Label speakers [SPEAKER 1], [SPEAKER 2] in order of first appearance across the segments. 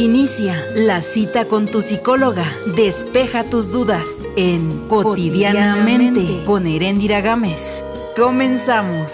[SPEAKER 1] Inicia la cita con tu psicóloga. Despeja tus dudas en Cotidianamente con Heréndira Gámez. Comenzamos.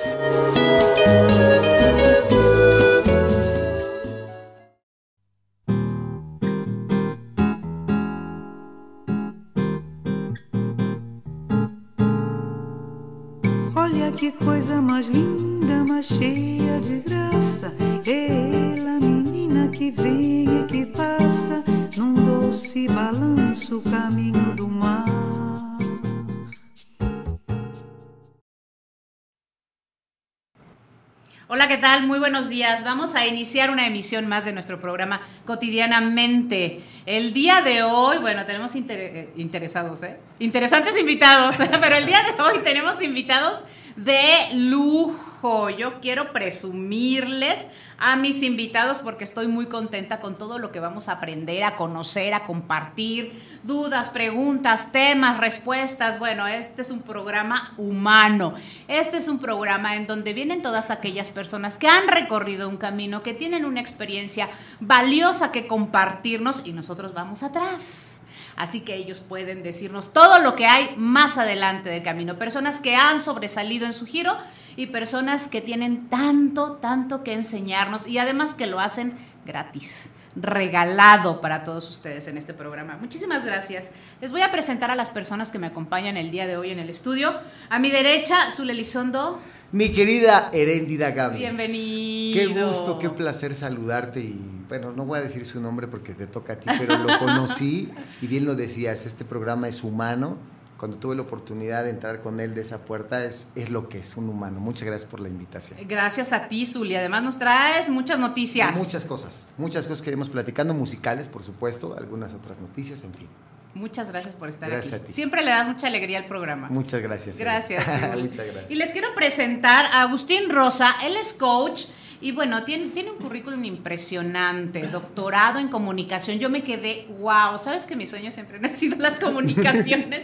[SPEAKER 2] Muy buenos días. Vamos a iniciar una emisión más de nuestro programa cotidianamente. El día de hoy, bueno, tenemos eh, interesados, ¿eh? Interesantes invitados, pero el día de hoy tenemos invitados de lujo. Yo quiero presumirles a mis invitados porque estoy muy contenta con todo lo que vamos a aprender, a conocer, a compartir, dudas, preguntas, temas, respuestas. Bueno, este es un programa humano. Este es un programa en donde vienen todas aquellas personas que han recorrido un camino, que tienen una experiencia valiosa que compartirnos y nosotros vamos atrás. Así que ellos pueden decirnos todo lo que hay más adelante del camino. Personas que han sobresalido en su giro y personas que tienen tanto, tanto que enseñarnos y además que lo hacen gratis, regalado para todos ustedes en este programa. Muchísimas gracias. Les voy a presentar a las personas que me acompañan el día de hoy en el estudio. A mi derecha, Zule Elizondo.
[SPEAKER 3] Mi querida Heréndida Gámez.
[SPEAKER 2] Bienvenido.
[SPEAKER 3] Qué gusto, qué placer saludarte y bueno, no voy a decir su nombre porque te toca a ti, pero lo conocí y bien lo decías, este programa es humano. Cuando tuve la oportunidad de entrar con él de esa puerta es, es lo que es un humano. Muchas gracias por la invitación.
[SPEAKER 2] Gracias a ti, Zuli. Además nos traes muchas noticias.
[SPEAKER 3] Muchas cosas, muchas cosas que iremos platicando, musicales, por supuesto, algunas otras noticias, en fin.
[SPEAKER 2] Muchas gracias por estar
[SPEAKER 3] Gracias
[SPEAKER 2] aquí.
[SPEAKER 3] a ti.
[SPEAKER 2] Siempre le das mucha alegría al programa.
[SPEAKER 3] Muchas gracias.
[SPEAKER 2] Gracias. Zul.
[SPEAKER 3] Muchas gracias.
[SPEAKER 2] Y les quiero presentar a Agustín Rosa. Él es coach y bueno, tiene, tiene un currículum impresionante, doctorado en comunicación. Yo me quedé, wow, ¿sabes que mi sueño siempre han sido las comunicaciones?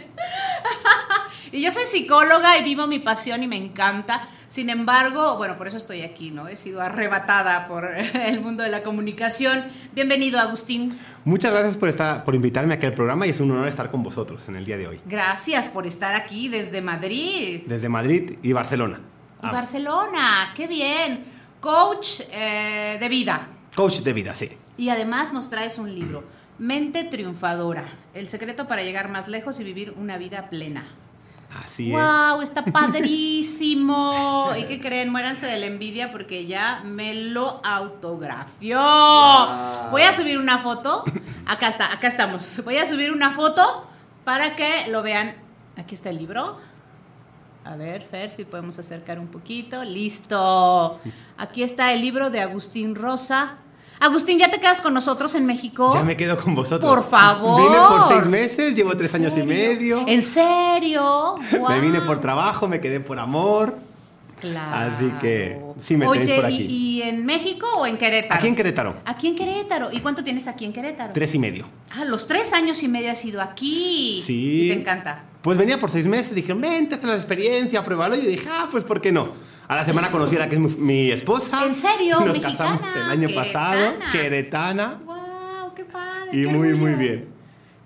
[SPEAKER 2] y yo soy psicóloga y vivo mi pasión y me encanta. Sin embargo, bueno, por eso estoy aquí, ¿no? He sido arrebatada por el mundo de la comunicación. Bienvenido, Agustín.
[SPEAKER 4] Muchas gracias por, estar, por invitarme aquí al programa y es un honor estar con vosotros en el día de hoy.
[SPEAKER 2] Gracias por estar aquí desde Madrid.
[SPEAKER 4] Desde Madrid y Barcelona.
[SPEAKER 2] Y
[SPEAKER 4] Ah,
[SPEAKER 2] Barcelona, qué bien. Coach eh, de vida.
[SPEAKER 4] coach de vida, sí.
[SPEAKER 2] Y además nos traes un libro, Mente Triunfadora, el secreto para llegar más lejos y vivir una vida plena.
[SPEAKER 4] Así
[SPEAKER 2] ¡Wow! Está padrísimo. ¿Y qué creen? Muéranse de la envidia porque ya me lo autografió. Voy a subir una foto. Acá está, acá estamos. Voy a subir una foto para que lo vean. Aquí está el libro. A ver, Fer, si podemos acercar un poquito. Listo. Aquí está el libro de Agustín Rosa. Agustín, ¿ya te quedas con nosotros en México?
[SPEAKER 4] Ya me quedo con vosotros.
[SPEAKER 2] Por favor.
[SPEAKER 4] Vine por seis meses, llevo tres
[SPEAKER 2] ¿En
[SPEAKER 4] años y medio.
[SPEAKER 2] ¿En serio?
[SPEAKER 4] Me vine por trabajo, me quedé por amor.
[SPEAKER 2] Claro.
[SPEAKER 4] Así que sí me
[SPEAKER 2] Oye,
[SPEAKER 4] tenéis por
[SPEAKER 2] ¿y-
[SPEAKER 4] aquí.
[SPEAKER 2] ¿y, en México o en Querétaro?
[SPEAKER 4] Aquí en Querétaro,
[SPEAKER 2] Aquí en Querétaro. ¿Y cuánto tienes aquí en Querétaro?
[SPEAKER 4] tres y medio.
[SPEAKER 2] Ah, los tres años y medio has ido aquí.
[SPEAKER 4] Sí.
[SPEAKER 2] Y te encanta.
[SPEAKER 4] Pues venía por seis meses, dije, vente, haz la experiencia, pruébalo. Y yo dije, ah, pues ¿por qué no? A la semana conocí a la que es mi, mi esposa.
[SPEAKER 2] ¿En serio?
[SPEAKER 4] Nos
[SPEAKER 2] ¿Mexicana?
[SPEAKER 4] casamos el año pasado,
[SPEAKER 2] ¿Queretana? ¡Wow! ¡Qué padre!
[SPEAKER 4] Y
[SPEAKER 2] qué
[SPEAKER 4] muy, muy bien.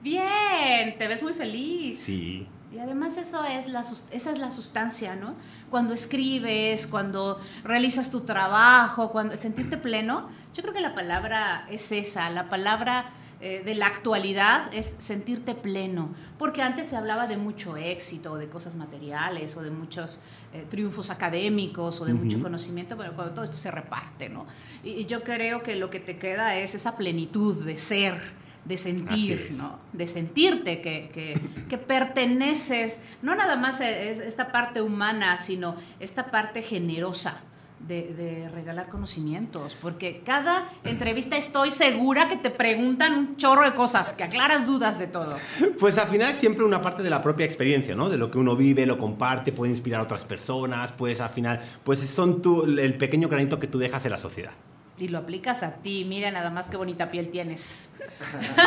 [SPEAKER 2] Bien, te ves muy feliz.
[SPEAKER 4] Sí.
[SPEAKER 2] Y además eso es la, esa es la sustancia, ¿no? Cuando escribes, cuando realizas tu trabajo, cuando sentirte pleno, yo creo que la palabra es esa, la palabra eh, de la actualidad es sentirte pleno, porque antes se hablaba de mucho éxito, de cosas materiales o de muchos eh, triunfos académicos o de mucho conocimiento, pero cuando todo esto se reparte, ¿no? Y, y yo creo que lo que te queda es esa plenitud de ser, de sentir. ¿no? De sentirte que, que, que perteneces, no nada más es esta parte humana, sino esta parte generosa de, de regalar conocimientos, porque cada entrevista estoy segura que te preguntan un chorro de cosas, que aclaras dudas de todo.
[SPEAKER 4] Pues al final siempre una parte de la propia experiencia, ¿no? De lo que uno vive, lo comparte, puede inspirar a otras personas, pues al final, pues son tú, el pequeño granito que tú dejas en la sociedad.
[SPEAKER 2] Y lo aplicas a ti, mira nada más qué bonita piel tienes.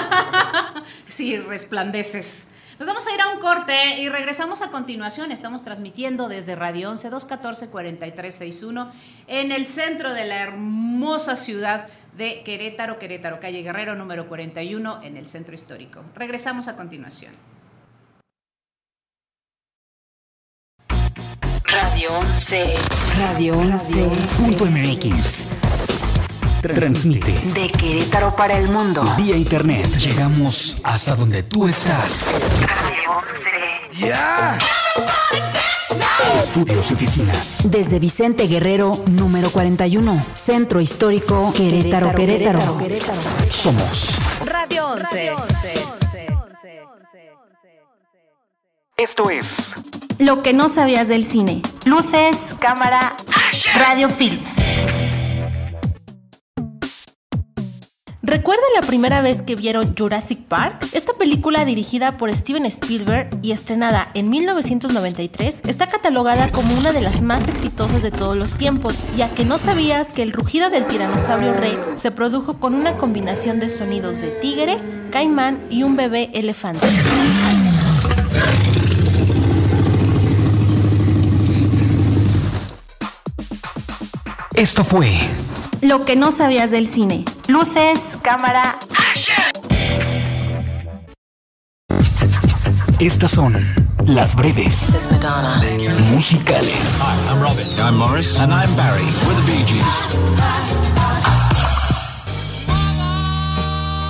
[SPEAKER 2] sí, resplandeces. Nos vamos a ir a un corte y regresamos a continuación. Estamos transmitiendo desde Radio 11 214 4361 en el centro de la hermosa ciudad de Querétaro, Querétaro, calle Guerrero número 41 en el centro histórico. Regresamos a continuación.
[SPEAKER 1] Radio 11. Radio 11.
[SPEAKER 5] Transmite
[SPEAKER 1] De Querétaro para el mundo.
[SPEAKER 5] vía internet. Llegamos hasta donde tú estás. Estudios y oficinas.
[SPEAKER 1] Desde Vicente Guerrero, número 41. Centro Histórico, Querétaro, Querétaro.
[SPEAKER 5] Somos
[SPEAKER 6] Radio 11.
[SPEAKER 5] Esto es
[SPEAKER 6] Lo que no sabías del cine. Luces, cámara, radio films. ¿Recuerdan la primera vez que vieron Jurassic Park? Esta película dirigida por Steven Spielberg y estrenada en 1993 está catalogada como una de las más exitosas de todos los tiempos, ya que no sabías que el rugido del tiranosaurio Rex se produjo con una combinación de sonidos de tigre, caimán y un bebé elefante.
[SPEAKER 5] Esto fue
[SPEAKER 6] Lo que no sabías del cine. Luces, cámara,
[SPEAKER 5] Estas son las breves musicales.
[SPEAKER 7] I'm Robin. I'm Morris. And I'm Barry. We're the Bee Gees.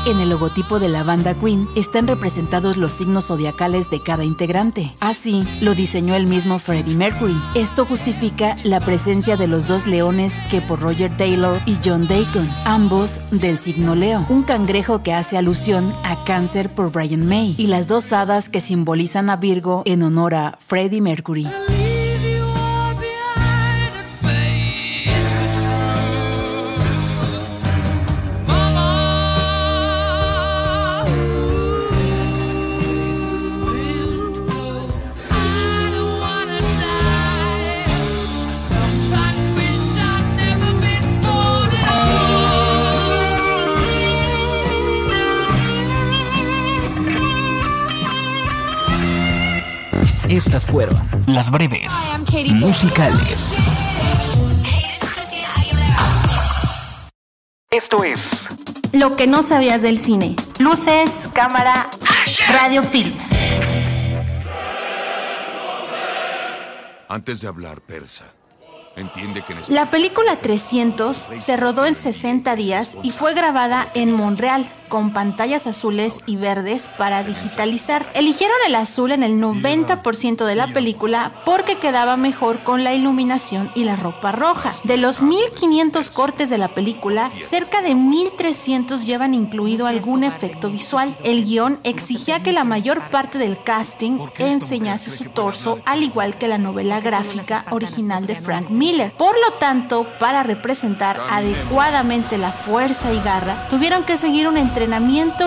[SPEAKER 1] En el logotipo de la banda Queen están representados los signos zodiacales de cada integrante. Así lo diseñó el mismo Freddie Mercury. Esto justifica la presencia de los dos leones que por Roger Taylor y John Deacon, ambos del signo Leo. Un cangrejo que hace alusión a cáncer por Brian May y las dos hadas que simbolizan a Virgo en honor a Freddie Mercury.
[SPEAKER 5] Estas fueron las breves musicales. Esto es
[SPEAKER 6] Lo que no sabías del cine. Luces, cámara, radio films.
[SPEAKER 8] Antes de hablar persa, entiende que en
[SPEAKER 6] La película 300 se rodó en 60 días y fue grabada en Montreal con pantallas azules y verdes para digitalizar. Eligieron el azul en el 90% de la película porque quedaba mejor con la iluminación y la ropa roja. De los 1500 cortes de la película, cerca de 1300 llevan incluido algún efecto visual. El guion exigía que la mayor parte del casting enseñase su torso, al igual que la novela gráfica original de Frank Miller. Por lo tanto, para representar adecuadamente la fuerza y garra, tuvieron que seguir un entrenamiento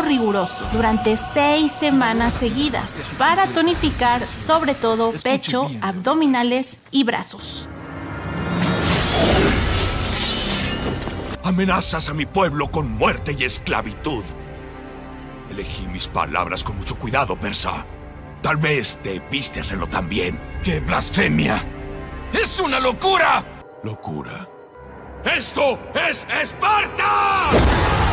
[SPEAKER 6] riguroso durante seis semanas seguidas para tonificar sobre todo pecho, abdominales y brazos.
[SPEAKER 8] amenazas a mi pueblo con muerte y esclavitud. Elegí mis palabras con mucho cuidado, persa. Tal vez debiste hacerlo también. ¡Qué blasfemia! ¡Es una locura! ¿Locura? ¡Esto es Esparta!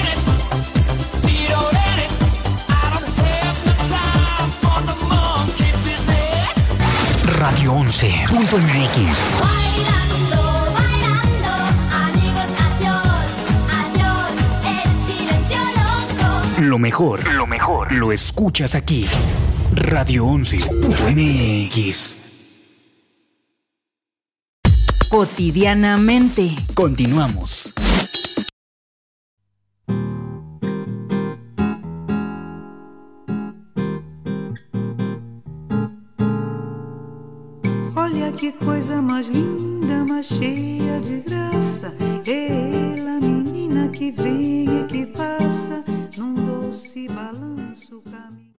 [SPEAKER 5] Radio 11.mx. Lo mejor, lo mejor, lo escuchas aquí. Radio 11.mx.
[SPEAKER 1] Cotidianamente.
[SPEAKER 5] Continuamos.
[SPEAKER 9] Que coisa linda, mais cheia de graça. Menina que vem e que passa num doce balanço caminho.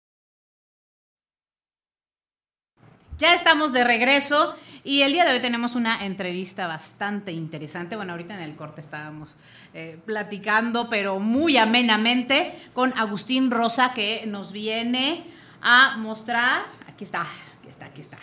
[SPEAKER 2] Ya estamos de regreso y el día de hoy tenemos una entrevista bastante interesante. Bueno, ahorita en el corte estábamos eh, platicando, pero muy amenamente, con Agustín Rosa, que nos viene a mostrar. Aquí está, aquí está, aquí está.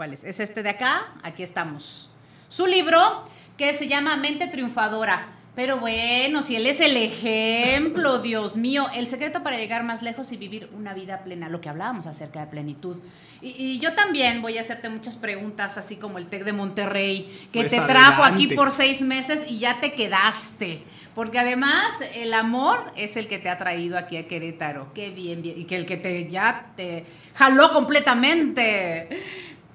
[SPEAKER 2] ¿Cuál es? Es este de acá, aquí estamos. Su libro, que se llama Mente Triunfadora. Pero bueno, si él es el ejemplo, Dios mío, el secreto para llegar más lejos y vivir una vida plena, lo que hablábamos acerca de plenitud. Y, y yo también voy a hacerte muchas preguntas, así como el TEC de Monterrey, que
[SPEAKER 4] Pues
[SPEAKER 2] te trajo
[SPEAKER 4] adelante.
[SPEAKER 2] aquí por seis meses y ya te quedaste. Porque además el amor es el que te ha traído aquí a Querétaro. Qué bien, bien. Y que el que te ya te jaló completamente.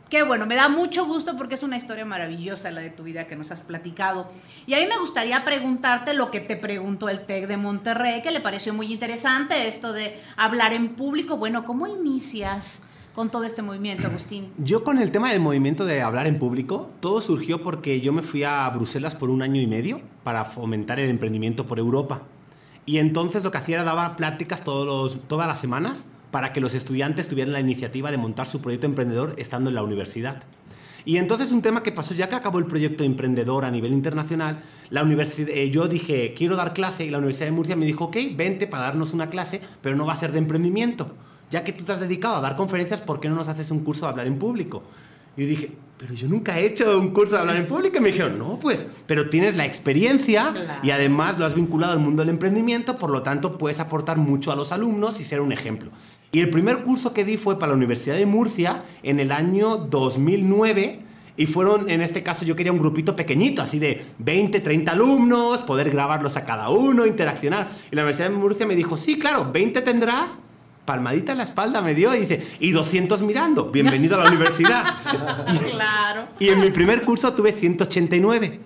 [SPEAKER 2] Qué bueno, me da mucho gusto porque es una historia maravillosa la de tu vida que nos has platicado. Y a mí me gustaría preguntarte lo que te preguntó el TEC de Monterrey, que le pareció muy interesante, esto de hablar en público. Bueno, ¿cómo inicias con todo este movimiento, Agustín?
[SPEAKER 4] Yo con el tema del movimiento de hablar en público, todo surgió porque yo me fui a Bruselas por un año y medio para fomentar el emprendimiento por Europa. Y entonces lo que hacía era daba pláticas todos los- todas las semanas para que los estudiantes tuvieran la iniciativa de montar su proyecto emprendedor estando en la universidad. Y entonces un tema que pasó, ya que acabó el proyecto emprendedor a nivel internacional, la universidad, eh, yo dije, quiero dar clase y la Universidad de Murcia me dijo, ok, vente para darnos una clase, pero no va a ser de emprendimiento. Ya que tú te has dedicado a dar conferencias, ¿por qué no nos haces un curso de hablar en público? Y yo dije, pero yo nunca he hecho un curso de hablar en público. Y me dijeron, no, pues, pero tienes la experiencia
[SPEAKER 2] Claro.
[SPEAKER 4] y además lo has vinculado al mundo del emprendimiento, por lo tanto puedes aportar mucho a los alumnos y ser un ejemplo. Y el primer curso que di fue para la Universidad de Murcia en el año 2009. Y fueron, en este caso, yo quería un grupito pequeñito, así de 20, 30 alumnos, poder grabarlos a cada uno, interaccionar. Y la Universidad de Murcia me dijo, sí, claro, 20 tendrás. Palmadita en la espalda me dio y dice, y 200 mirando, bienvenido a la universidad.
[SPEAKER 2] Claro.
[SPEAKER 4] Y en mi primer curso tuve 189.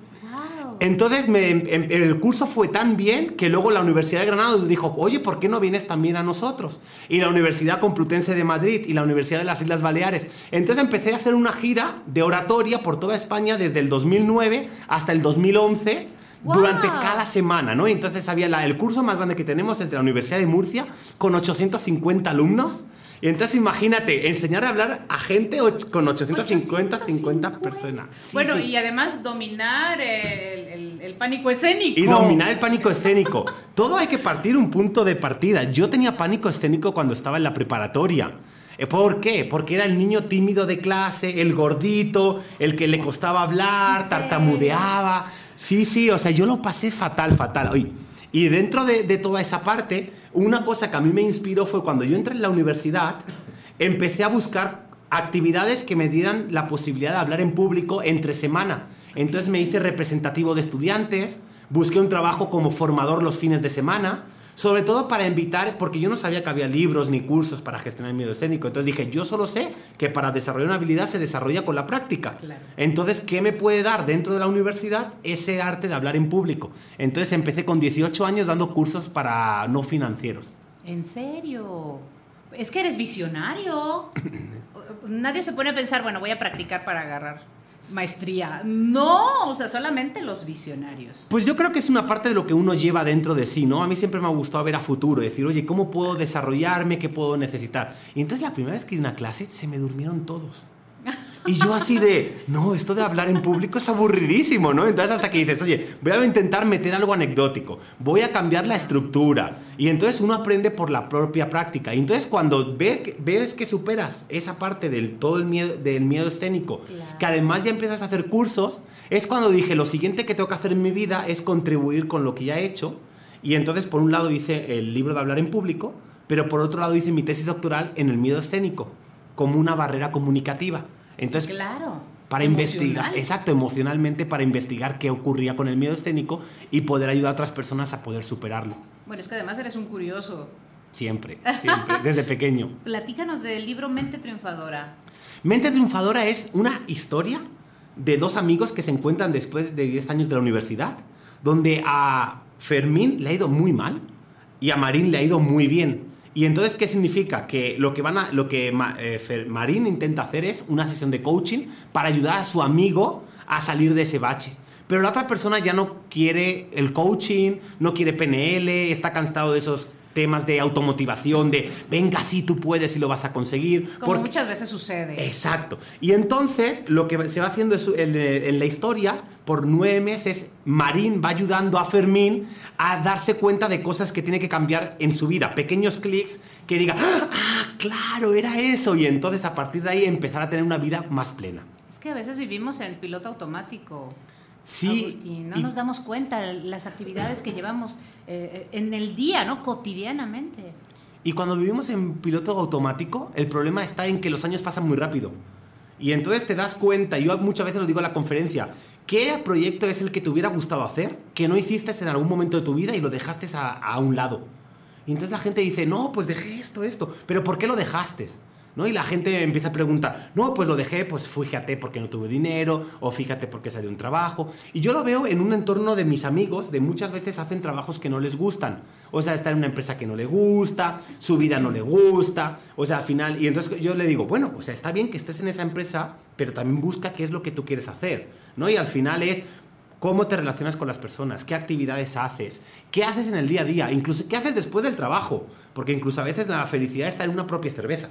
[SPEAKER 4] Entonces me- em- el curso fue tan bien que luego la Universidad de Granada dijo, oye, ¿por qué no vienes también a nosotros? Y la Universidad Complutense de Madrid y la Universidad de las Islas Baleares. Entonces empecé a hacer una gira de oratoria por toda España desde el 2009 hasta el 2011
[SPEAKER 2] ¡Guau!
[SPEAKER 4] durante cada semana, ¿no? Entonces había la- el curso más grande que tenemos es de la Universidad de Murcia con 850 alumnos. Y entonces imagínate, enseñar a hablar a gente con 850, 50 personas. Sí,
[SPEAKER 2] bueno,
[SPEAKER 4] sí.
[SPEAKER 2] y además dominar el, el- el pánico escénico.
[SPEAKER 4] Y dominar el pánico escénico. Todo hay que partir un punto de partida. Yo tenía pánico escénico cuando estaba en la preparatoria. Eh, ¿Por qué? Porque era el niño tímido de clase, el gordito, el que le costaba hablar, tartamudeaba. Sí, sí, o sea, yo lo pasé fatal, fatal. Oye, y dentro de, de toda esa parte, una cosa que a mí me inspiró fue cuando yo entré en la universidad, empecé a buscar actividades que me dieran la posibilidad de hablar en público entre semana. Entonces me hice representativo de estudiantes, busqué un trabajo como formador los fines de semana, sobre todo para invitar, porque yo no sabía que había libros ni cursos para gestionar el miedo escénico. Entonces dije, yo solo sé que para desarrollar una habilidad se desarrolla con la práctica.
[SPEAKER 2] Claro.
[SPEAKER 4] Entonces, ¿qué me puede dar dentro de la universidad? Ese arte de hablar en público. Entonces empecé con 18 años dando cursos para no financieros.
[SPEAKER 2] ¿En serio? Es que eres visionario. Nadie se pone a pensar, bueno, voy a practicar para agarrar maestría. No, o sea, solamente los visionarios.
[SPEAKER 4] Pues yo creo que es una parte de lo que uno lleva dentro de sí, ¿no? A mí siempre me ha gustado ver a futuro, decir, oye, ¿cómo puedo desarrollarme? ¿Qué puedo necesitar? Y entonces la primera vez que di una clase se me durmieron todos. Y yo así de, no, esto de hablar en público es aburridísimo, ¿no? Entonces hasta que dices, oye, voy a intentar meter algo anecdótico, voy a cambiar la estructura. Y entonces uno aprende por la propia práctica. Y entonces cuando ve ves que superas esa parte del todo el miedo, del miedo escénico, que además ya empiezas a hacer cursos, es cuando dije, lo siguiente que tengo que hacer en mi vida es contribuir con lo que ya he hecho. Y entonces por un lado hice el libro de hablar en público, pero por otro lado hice mi tesis doctoral en el miedo escénico, como una barrera comunicativa. Entonces,
[SPEAKER 2] Sí, claro.
[SPEAKER 4] para investigar, exacto, emocionalmente para investigar qué ocurría con el miedo escénico y poder ayudar a otras personas a poder superarlo.
[SPEAKER 2] Bueno, es que además eres un curioso.
[SPEAKER 4] Siempre, siempre, desde pequeño.
[SPEAKER 2] Platícanos del libro Mente Triunfadora.
[SPEAKER 4] Mente Triunfadora es una historia de dos amigos que se encuentran después de 10 años de la universidad, donde a Fermín le ha ido muy mal y a Marín le ha ido muy bien. Y entonces, ¿qué significa? Que lo que, van a, lo que Ma- eh, Marín intenta hacer es una sesión de coaching para ayudar a su amigo a salir de ese bache. Pero la otra persona ya no quiere el coaching, no quiere PNL, está cansado de esos temas de automotivación, de venga, sí, tú puedes y lo vas a conseguir.
[SPEAKER 2] Como
[SPEAKER 4] porque-
[SPEAKER 2] muchas veces sucede.
[SPEAKER 4] Exacto. Y entonces lo que se va haciendo es, en, en la historia, por nueve meses, Marín va ayudando a Fermín a darse cuenta de cosas que tiene que cambiar en su vida. Pequeños clics que diga, ah, claro, era eso. Y entonces a partir de ahí empezar a tener una vida más plena.
[SPEAKER 2] Es que a veces vivimos en piloto automático.
[SPEAKER 4] Sí.
[SPEAKER 2] Agustín, no
[SPEAKER 4] y-
[SPEAKER 2] nos damos cuenta las actividades que llevamos eh, en el día, ¿no? Cotidianamente.
[SPEAKER 4] Y cuando vivimos en piloto automático, el problema está en que los años pasan muy rápido. Y entonces te das cuenta, yo muchas veces lo digo en la conferencia, ¿qué proyecto es el que te hubiera gustado hacer que no hiciste en algún momento de tu vida y lo dejaste a, un lado? Y entonces la gente dice, no, pues dejé esto, esto, pero ¿por qué lo dejaste? ¿No? Y la gente empieza a preguntar, no, pues lo dejé, pues fíjate porque no tuve dinero, o fíjate porque salió un trabajo. Y yo lo veo en un entorno de mis amigos, de muchas veces hacen trabajos que no les gustan. O sea, está en una empresa que no le gusta, su vida no le gusta, o sea, al final, y entonces yo le digo, bueno, o sea, está bien que estés en esa empresa, pero también busca qué es lo que tú quieres hacer, ¿no? Y al final es, cómo te relacionas con las personas, qué actividades haces, qué haces en el día a día, incluso qué haces después del trabajo, porque incluso a veces la felicidad está en una propia cerveza.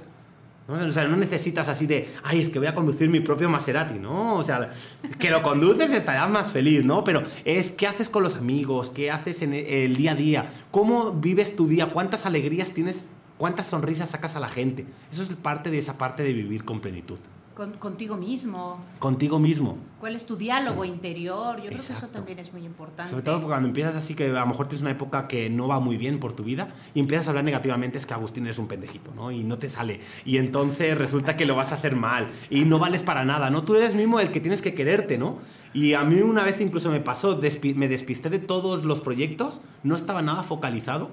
[SPEAKER 4] ¿no? O sea, no necesitas así de, ay, es que voy a conducir mi propio Maserati, ¿no? O sea, que lo conduces estarás más feliz, ¿no? Pero es qué haces con los amigos, qué haces en e, el día a día, cómo vives tu día, cuántas alegrías tienes, cuántas sonrisas sacas a la gente. Eso es parte de esa parte de vivir con plenitud.
[SPEAKER 2] Con- contigo mismo.
[SPEAKER 4] Contigo mismo.
[SPEAKER 2] ¿Cuál es tu diálogo interior? Yo creo que eso
[SPEAKER 4] Exacto.
[SPEAKER 2] también es muy importante.
[SPEAKER 4] Sobre todo cuando empiezas así que a lo mejor tienes una época que no va muy bien por tu vida y empiezas a hablar negativamente es que Agustín eres un pendejito, ¿no? Y no te sale. Y entonces resulta que lo vas a hacer mal y no vales para nada, ¿no? Tú eres mismo el que tienes que quererte, ¿no? Y a mí una vez incluso me pasó, despi- me despisté de todos los proyectos, no estaba nada focalizado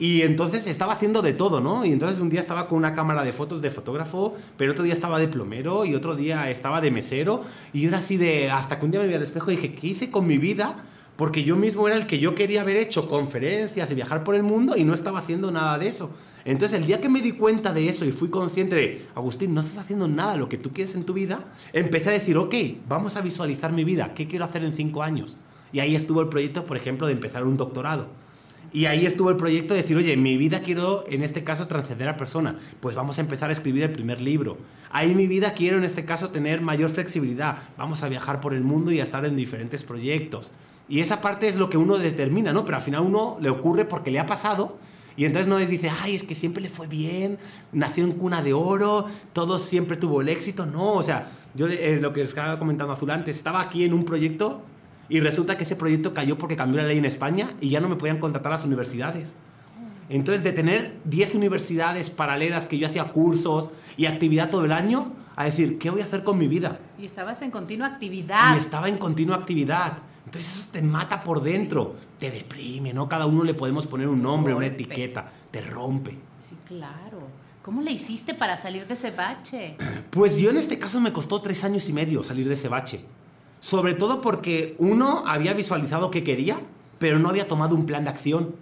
[SPEAKER 4] y entonces estaba haciendo de todo, ¿no? Y entonces un día estaba con una cámara de fotos de fotógrafo, pero otro día estaba de plomero y otro día estaba de mesero. Y era así de. Hasta que un día me vi al espejo y dije, ¿qué hice con mi vida? Porque yo mismo era el que yo quería haber hecho conferencias y viajar por el mundo y no estaba haciendo nada de eso. Entonces el día que me di cuenta de eso y fui consciente de, Agustín, no estás haciendo nada lo que tú quieres en tu vida, empecé a decir, ok, vamos a visualizar mi vida, ¿qué quiero hacer en cinco años? Y ahí estuvo el proyecto, por ejemplo, de empezar un doctorado. Y ahí estuvo el proyecto de decir, oye, mi vida quiero, en este caso, transcender a persona. Pues vamos a empezar a escribir el primer libro. Ahí mi vida quiero, en este caso, tener mayor flexibilidad. Vamos a viajar por el mundo y a estar en diferentes proyectos. Y esa parte es lo que uno determina, ¿no? Pero al final uno le ocurre porque le ha pasado. Y entonces no les dice, ay, es que siempre le fue bien, nació en cuna de oro, todo siempre tuvo el éxito. No, o sea, yo eh, lo que estaba comentando Azul antes, estaba aquí en un proyecto y resulta que ese proyecto cayó porque cambió la ley en España y ya no me podían contratar las universidades. Entonces, de tener 10 universidades paralelas que yo hacía cursos y actividad todo el año, a decir, ¿qué voy a hacer con mi vida?
[SPEAKER 2] Y estabas en continua actividad.
[SPEAKER 4] Y estaba en continua actividad. Entonces, eso te mata por dentro, te deprime, ¿no? Cada uno le podemos poner un nombre, una etiqueta, te rompe.
[SPEAKER 2] Sí, claro. ¿Cómo le hiciste para salir de ese bache?
[SPEAKER 4] Pues yo en este caso me costó tres años y medio salir de ese bache. Sobre todo porque uno había visualizado que quería, pero no había tomado un plan de acción.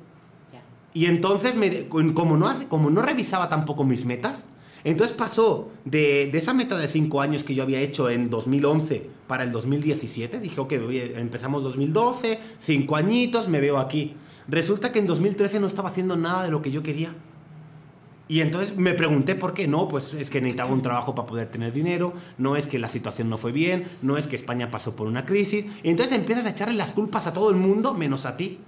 [SPEAKER 4] Y entonces, me- como, no, hace- como no revisaba tampoco mis metas, entonces pasó de, de esa meta de cinco años que yo había hecho en 2011 para el 2017. Dije, ok, empezamos 2012, cinco añitos, me veo aquí. Resulta que en 2013 no estaba haciendo nada de lo que yo quería. Y entonces me pregunté por qué. No, pues es que necesitaba un trabajo para poder tener dinero, no es que la situación no fue bien, no es que España pasó por una crisis. Y entonces empiezas a echarle las culpas a todo el mundo menos a ti.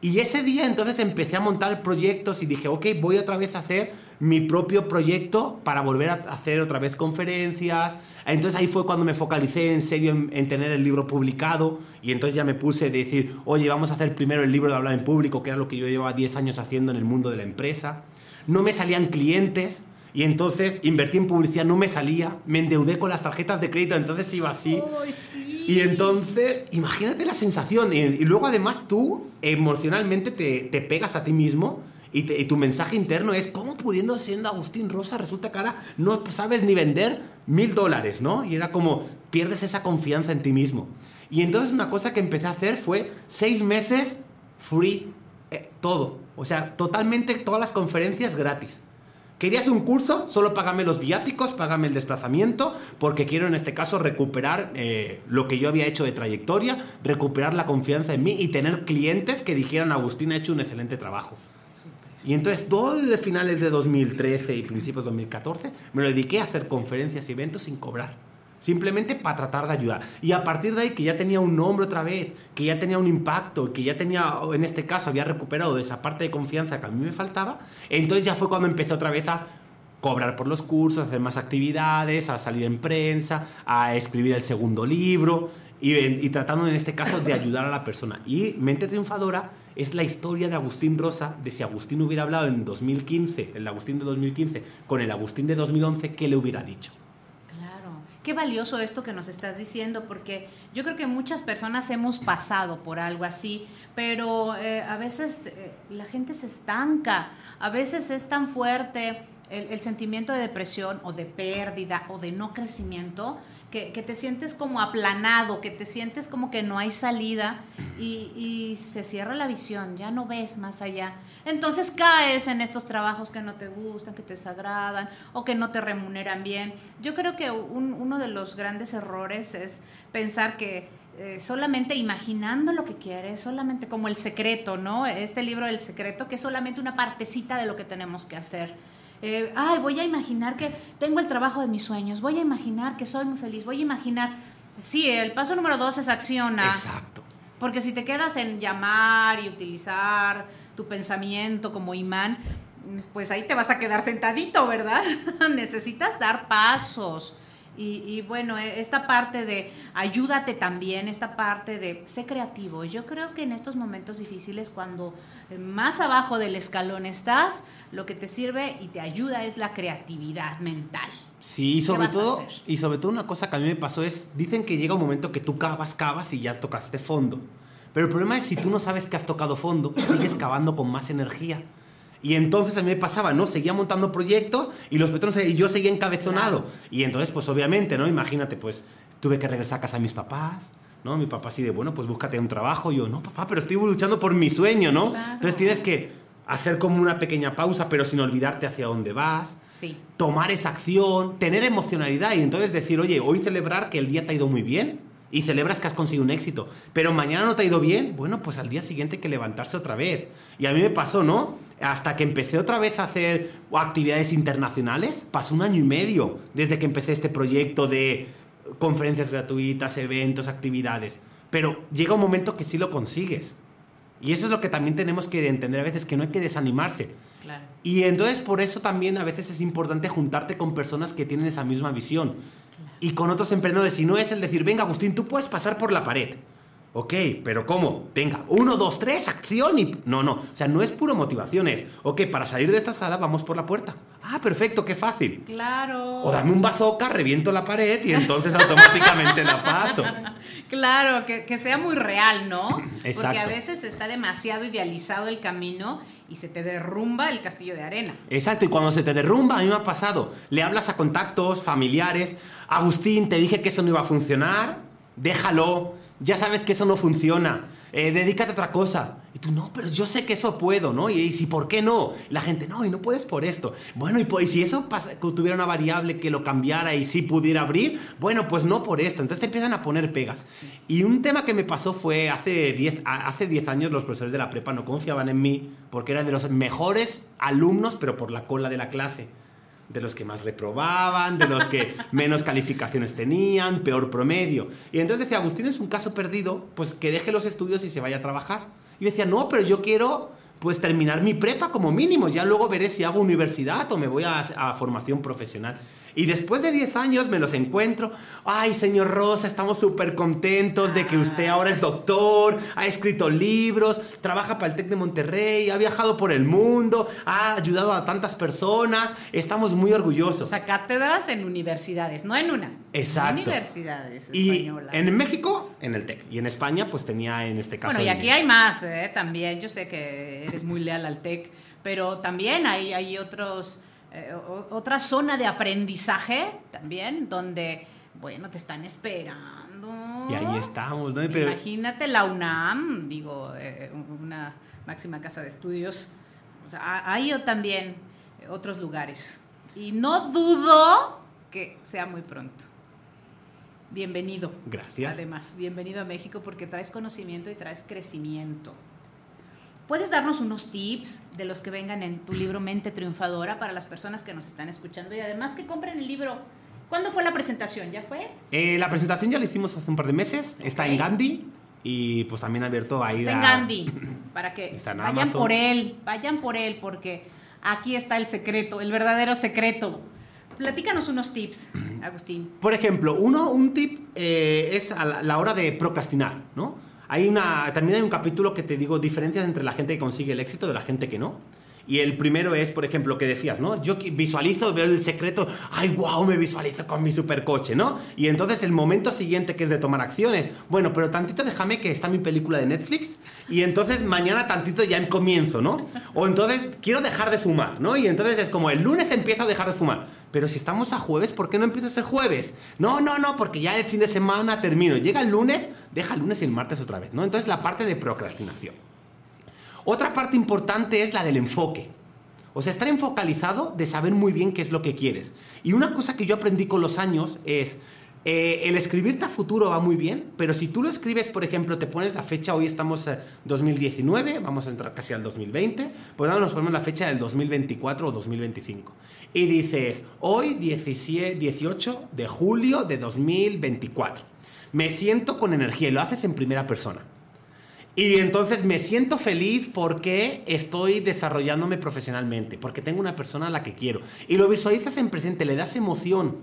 [SPEAKER 4] Y ese día entonces empecé a montar proyectos y dije, ok, voy otra vez a hacer mi propio proyecto para volver a hacer otra vez conferencias. Entonces ahí fue cuando me focalicé en serio en, en tener el libro publicado y entonces ya me puse a decir, oye, vamos a hacer primero el libro de hablar en público, que era lo que yo llevaba 10 años haciendo en el mundo de la empresa. No me salían clientes Y entonces invertí en publicidad, no me salía, me endeudé con las tarjetas de crédito, entonces iba así. Y entonces, imagínate la sensación. Y, y luego además tú emocionalmente te, te pegas a ti mismo y, te- y tu mensaje interno es, ¿cómo pudiendo siendo Agustín Rosa resulta que ahora no sabes ni vender mil dólares, ¿no? Y era como, pierdes esa confianza en ti mismo. Y entonces una cosa que empecé a hacer fue seis meses free, eh, todo. O sea, totalmente todas las conferencias gratis. ¿Querías un curso? Solo págame los viáticos, págame el desplazamiento, porque quiero en este caso recuperar eh, lo que yo había hecho de trayectoria, recuperar la confianza en mí y tener clientes que dijeran Agustín ha hecho un excelente trabajo. Y entonces desde finales de 2013 y principios de 2014 me lo dediqué a hacer conferencias y eventos sin cobrar. Simplemente para tratar de ayudar. Y a partir de ahí que ya tenía un nombre otra vez, que ya tenía un impacto, que ya tenía, o en este caso, había recuperado esa parte de confianza que a mí me faltaba, entonces ya fue cuando empecé otra vez a cobrar por los cursos, hacer más actividades, a salir en prensa, a escribir el segundo libro y, y tratando en este caso de ayudar a la persona. Y Mente Triunfadora es la historia de Agustín Rosa, de si Agustín hubiera hablado en 2015, el Agustín de 2015, con el Agustín de 2011, ¿qué le hubiera dicho?
[SPEAKER 2] Qué valioso esto que nos estás diciendo, porque yo creo que muchas personas hemos pasado por algo así, pero eh, a veces eh, la gente se estanca, a veces es tan fuerte el, el sentimiento de depresión o de pérdida o de no crecimiento. Que, te sientes como aplanado, que te sientes como que no hay salida y, se cierra la visión, ya no ves más allá. Entonces caes en estos trabajos que no te gustan, que te desagradan o que no te remuneran bien. Yo creo que un- uno de los grandes errores es pensar que eh, solamente imaginando lo que quieres, solamente como el secreto, ¿no? Este libro del secreto, que es solamente una partecita de lo que tenemos que hacer. Eh, ay, voy a imaginar que tengo el trabajo de mis sueños, voy a imaginar que soy muy feliz, voy a imaginar... Sí, el paso número dos es acciona.
[SPEAKER 4] Exacto.
[SPEAKER 2] Porque si te quedas en llamar y utilizar tu pensamiento como imán, pues ahí te vas a quedar sentadito, ¿verdad? Necesitas dar pasos. Y, y bueno, e- esta parte de ayúdate también, esta parte de sé creativo. Yo creo que en estos momentos difíciles, cuando más abajo del escalón estás, lo que te sirve y te ayuda es la creatividad mental.
[SPEAKER 4] Sí, y sobre todo, y sobre todo una cosa que a mí me pasó es, dicen que llega un momento que tú cavas, cavas y ya tocaste fondo. Pero el problema es si tú no sabes que has tocado fondo, sigues cavando con más energía. Y entonces a mí me pasaba, ¿no? Seguía montando proyectos y los patrones y yo seguía encabezonado. Y entonces, pues obviamente, ¿no? Imagínate, pues tuve que regresar a casa a mis papás, ¿no? Mi papá así de, bueno, pues búscate un trabajo. Y yo, no, papá, pero estoy luchando por mi sueño, ¿no? Entonces tienes que hacer como una pequeña pausa, pero sin olvidarte hacia dónde vas
[SPEAKER 2] Sí.
[SPEAKER 4] tomar esa acción, tener emocionalidad y entonces decir, oye, hoy celebrar que el día te ha ido muy bien y celebras que has conseguido un éxito, pero mañana no te ha ido bien, bueno, pues al día siguiente hay que levantarse otra vez. Y a mí me pasó, ¿no? Hasta que empecé otra vez a hacer actividades internacionales, pasó un año y medio desde que empecé este proyecto de conferencias gratuitas, eventos, actividades. Pero llega un momento que sí lo consigues. Y eso es lo que también tenemos que entender a veces, que no hay que desanimarse.
[SPEAKER 2] Claro.
[SPEAKER 4] Y entonces por eso también a veces es importante juntarte con personas que tienen esa misma visión. Y con otros emprendedores. Y no es el decir, venga Agustín, tú puedes pasar por la pared. Ok, pero ¿cómo? Venga, uno, dos, tres, acción y... No, no, o sea, no es puro motivación, es, ok, para salir de esta sala vamos por la puerta. Ah, perfecto, qué fácil.
[SPEAKER 2] Claro.
[SPEAKER 4] O dame un bazooka, reviento la pared y entonces automáticamente la paso.
[SPEAKER 2] Claro, que, que sea muy real, ¿no? Porque
[SPEAKER 4] Exacto.
[SPEAKER 2] a veces está demasiado idealizado el camino y se te derrumba el castillo de arena.
[SPEAKER 4] Exacto, y cuando se te derrumba, a mí me ha pasado. Le hablas a contactos, familiares. Agustín, te dije que eso no iba a funcionar. Déjalo. Ya sabes que eso no funciona. Eh, dedícate a otra cosa. Y tú, no, pero yo sé que eso puedo, ¿no? Y, si, ¿por qué no? La gente, no, y no puedes por esto. Bueno, y, po- y si eso pasa, tuviera una variable que lo cambiara y sí pudiera abrir, bueno, pues no por esto. Entonces te empiezan a poner pegas. Y un tema que me pasó fue hace 10 a- hace 10 años los profesores de la prepa no confiaban en mí porque era de los mejores alumnos, pero por la cola de la clase de los que más reprobaban, de los que menos calificaciones tenían, peor promedio. Y entonces decía, Agustín es un caso perdido, pues que deje los estudios y se vaya a trabajar. Y decía, no, pero yo quiero pues terminar mi prepa como mínimo, ya luego veré si hago universidad o me voy a formación profesional. Y después de 10 años me los encuentro. Ay, señor Rosa, estamos súper contentos de que usted ahora es doctor, ha escrito libros, trabaja para el TEC de Monterrey, ha viajado por el mundo, ha ayudado a tantas personas. Estamos muy orgullosos.
[SPEAKER 2] O sea, cátedras en universidades, no en una.
[SPEAKER 4] Exacto.
[SPEAKER 2] Universidades
[SPEAKER 4] Y
[SPEAKER 2] españolas.
[SPEAKER 4] en México, en el TEC. Y en España, pues tenía en este caso.
[SPEAKER 2] Bueno, y aquí hay más, ¿eh? también. Yo sé que eres muy leal al TEC, pero también hay, hay otros, eh, otra zona de aprendizaje también, donde, bueno, te están esperando.
[SPEAKER 4] Y ahí estamos, ¿no? Pero,
[SPEAKER 2] Imagínate la UNAM, digo, eh, una máxima casa de estudios. O sea, ha- hay también otros lugares. Y no dudo que sea muy pronto. Bienvenido.
[SPEAKER 4] Gracias.
[SPEAKER 2] Además, bienvenido a México porque traes conocimiento y traes crecimiento. ¿Puedes darnos unos tips de los que vengan en tu libro Mente Triunfadora para las personas que nos están escuchando y además que compren el libro? ¿Cuándo fue la presentación? ¿Ya fue?
[SPEAKER 4] eh, la presentación ya la hicimos hace un par de meses. Está en. Gandhi. Y pues también abierto ahí
[SPEAKER 2] Está en Gandhi, para que
[SPEAKER 4] Está en
[SPEAKER 2] vayan
[SPEAKER 4] Amazon.
[SPEAKER 2] por él, vayan por él, porque aquí está el secreto, el verdadero secreto. Platícanos unos tips, Agustín.
[SPEAKER 4] Por ejemplo, uno, un tip eh, es a la, la hora de procrastinar, ¿no? Hay una, también hay un capítulo que te digo diferencias entre la gente que consigue el éxito de la gente que no. Y el primero es, por ejemplo, que decías, ¿no? Yo visualizo, veo el secreto, ¡ay, wow! Me visualizo con mi supercoche, ¿no? Y entonces el momento siguiente que es de tomar acciones, bueno, pero tantito déjame que está mi película de Netflix y entonces mañana tantito ya comienzo, ¿no? O entonces quiero dejar de fumar, ¿no? Y entonces es como el lunes empiezo a dejar de fumar. Pero si estamos a jueves, ¿por qué no empieza el jueves? No, no, no, porque ya el fin de semana termino. Llega el lunes, deja el lunes y el martes otra vez, ¿no? Entonces la parte de procrastinación. Otra parte importante es la del enfoque. O sea, estar enfocalizado de saber muy bien qué es lo que quieres. Y una cosa que yo aprendí con los años es, eh, el escribirte a futuro va muy bien, pero si tú lo escribes, por ejemplo, te pones la fecha, hoy estamos en 2019, vamos a entrar casi al 2020, pues ahora nos ponemos la fecha del 2024 o 2025. Y dices, hoy 17, 18 de julio de 2024. Me siento con energía y lo haces en primera persona. Y entonces me siento feliz porque estoy desarrollándome profesionalmente, porque tengo una persona a la que quiero. Y lo visualizas en presente, le das emoción.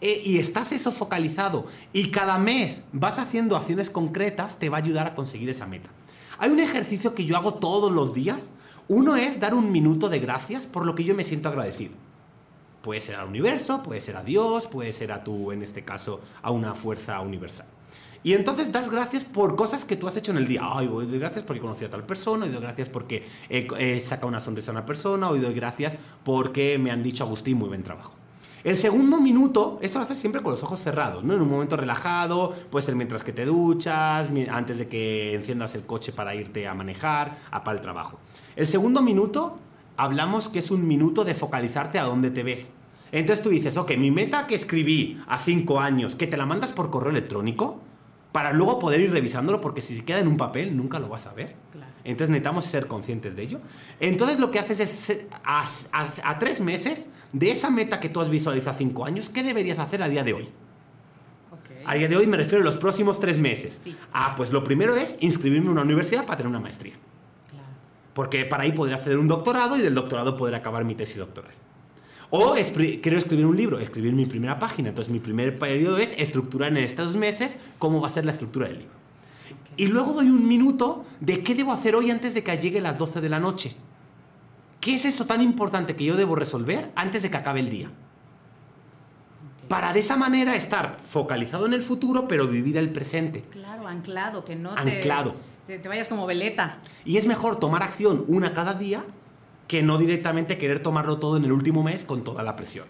[SPEAKER 4] eh, y estás eso focalizado. Y cada mes vas haciendo acciones concretas, te va a ayudar a conseguir esa meta. Hay un ejercicio que yo hago todos los días. Uno es dar un minuto de gracias por lo que yo me siento agradecido. Puede ser al universo, puede ser a Dios, puede ser a tú, en este caso, a una fuerza universal. Y entonces das gracias por cosas que tú has hecho en el día. Ay, hoy doy gracias porque conocí a tal persona, hoy doy gracias porque he, he sacado una sonrisa a una persona, hoy doy gracias porque me han dicho Agustín, muy buen trabajo. El segundo minuto, esto lo haces siempre con los ojos cerrados, ¿no? En un momento relajado, puede ser mientras que te duchas, antes de que enciendas el coche para irte a manejar, a para el trabajo. El segundo minuto, hablamos que es un minuto de focalizarte a dónde te ves. Entonces tú dices, ok, mi meta que escribí a cinco años, que te la mandas por correo electrónico, para luego poder ir revisándolo, porque si se queda en un papel nunca lo vas a ver.
[SPEAKER 2] Claro.
[SPEAKER 4] Entonces necesitamos ser conscientes de ello. Entonces lo que haces es, a, a- a tres meses de esa meta que tú has visualizado a cinco años, ¿qué deberías hacer a día de hoy? A día de hoy me refiero a los próximos tres meses.
[SPEAKER 2] Sí.
[SPEAKER 4] Ah, pues lo primero es inscribirme en una universidad para tener una maestría.
[SPEAKER 2] Claro.
[SPEAKER 4] Porque para ahí poder hacer un doctorado y del doctorado poder acabar mi tesis doctoral. O quiero escribir un libro, escribir mi primera página. Entonces mi primer periodo es estructurar en estos meses cómo va a ser la estructura del libro. Y luego doy un minuto de qué debo hacer hoy antes de que llegue las 12 de la noche. ¿Qué es eso tan importante que yo debo resolver antes de que acabe el día? Para de esa manera estar focalizado en el futuro, pero vivir el presente.
[SPEAKER 2] Claro, anclado, que no te-
[SPEAKER 4] Anclado.
[SPEAKER 2] Te, te vayas como veleta.
[SPEAKER 4] Y es mejor tomar acción una cada día que no directamente querer tomarlo todo en el último mes con toda la presión.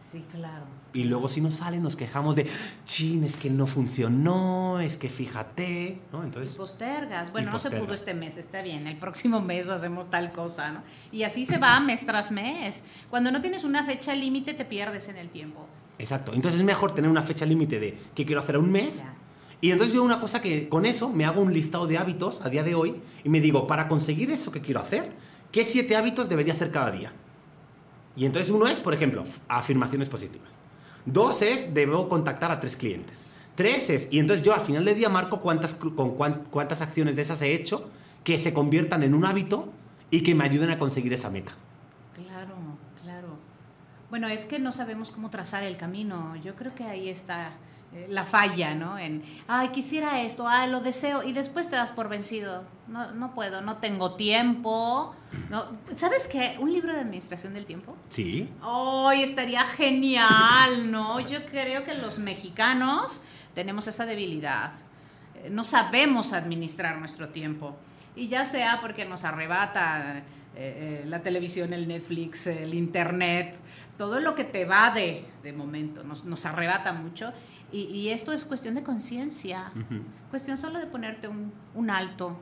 [SPEAKER 2] Sí, claro.
[SPEAKER 4] Y luego si no sale nos quejamos de, chin, es que no funcionó, es que fíjate, ¿no?
[SPEAKER 2] Y
[SPEAKER 4] Entonces,
[SPEAKER 2] postergas. Bueno,
[SPEAKER 4] Y
[SPEAKER 2] no se pudo este mes, está bien. El próximo mes hacemos tal cosa, ¿no? Y así se va mes tras mes. Cuando no tienes una fecha límite, te pierdes en el tiempo.
[SPEAKER 4] exacto. Entonces es mejor tener una fecha límite de qué quiero hacer a un mes.
[SPEAKER 2] Ya.
[SPEAKER 4] Y entonces yo una cosa que con eso me hago un listado de hábitos a día de hoy y me digo, para conseguir eso que quiero hacer, ¿qué siete hábitos debería hacer cada día? Y entonces uno es, por ejemplo, afirmaciones positivas. Dos es, debo contactar a tres clientes. Tres es, y entonces yo al final del día marco cuántas, con cuán- cuántas acciones de esas he hecho que se conviertan en un hábito y que me ayuden a conseguir esa meta.
[SPEAKER 2] Claro, claro. Bueno, es que no sabemos cómo trazar el camino. Yo creo que ahí está la falla, ¿no? En, ay, quisiera esto, ay, lo deseo, y después te das por vencido. No, no puedo, no tengo tiempo. No. ¿Sabes qué? Un libro de administración del tiempo.
[SPEAKER 4] Sí.
[SPEAKER 2] Hoy estaría genial, ¿no? Yo creo que los mexicanos tenemos esa debilidad. Eh, No sabemos administrar nuestro tiempo. Y ya sea porque nos arrebata eh, eh, la televisión, el Netflix, el Internet, todo lo que te va de, de momento, nos, nos arrebata mucho. Y, y esto es cuestión de conciencia, cuestión solo de ponerte un, un alto.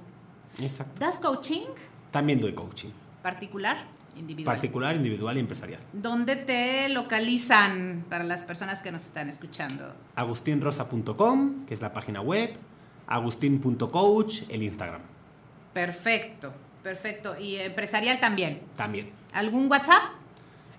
[SPEAKER 4] Exacto.
[SPEAKER 2] ¿Das coaching
[SPEAKER 4] También doy coaching.
[SPEAKER 2] particular, individual?
[SPEAKER 4] Particular, individual y empresarial.
[SPEAKER 2] ¿Dónde te localizan para las personas que nos están escuchando?
[SPEAKER 4] agustinrosa.com, que es la página web. Agustín.coach, el Instagram.
[SPEAKER 2] Perfecto, perfecto. Y empresarial también.
[SPEAKER 4] También.
[SPEAKER 2] ¿Algún WhatsApp?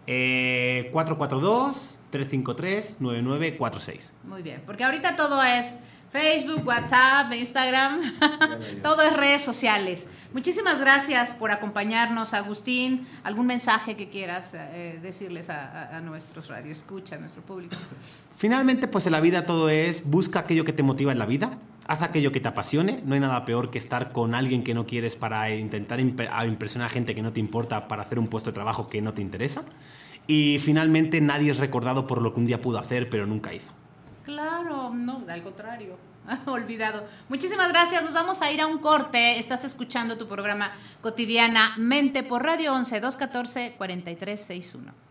[SPEAKER 4] Eh, 442-353-9946.
[SPEAKER 2] Muy bien, porque ahorita todo es Facebook, WhatsApp, Instagram, todo es redes sociales. Muchísimas gracias por acompañarnos, Agustín. ¿Algún mensaje que quieras eh, decirles a, a, a nuestros radioescuchas, a nuestro público?
[SPEAKER 4] Finalmente, pues en la vida todo es, busca aquello que te motiva en la vida, haz aquello que te apasione, no hay nada peor que estar con alguien que no quieres para intentar impresionar a gente que no te importa para hacer un puesto de trabajo que no te interesa. Y finalmente nadie es recordado por lo que un día pudo hacer pero nunca hizo.
[SPEAKER 2] Claro, no, al contrario. Olvidado. Muchísimas gracias. Nos vamos a ir a un corte. Estás escuchando tu programa cotidiana Mente por Radio 11 214 4361.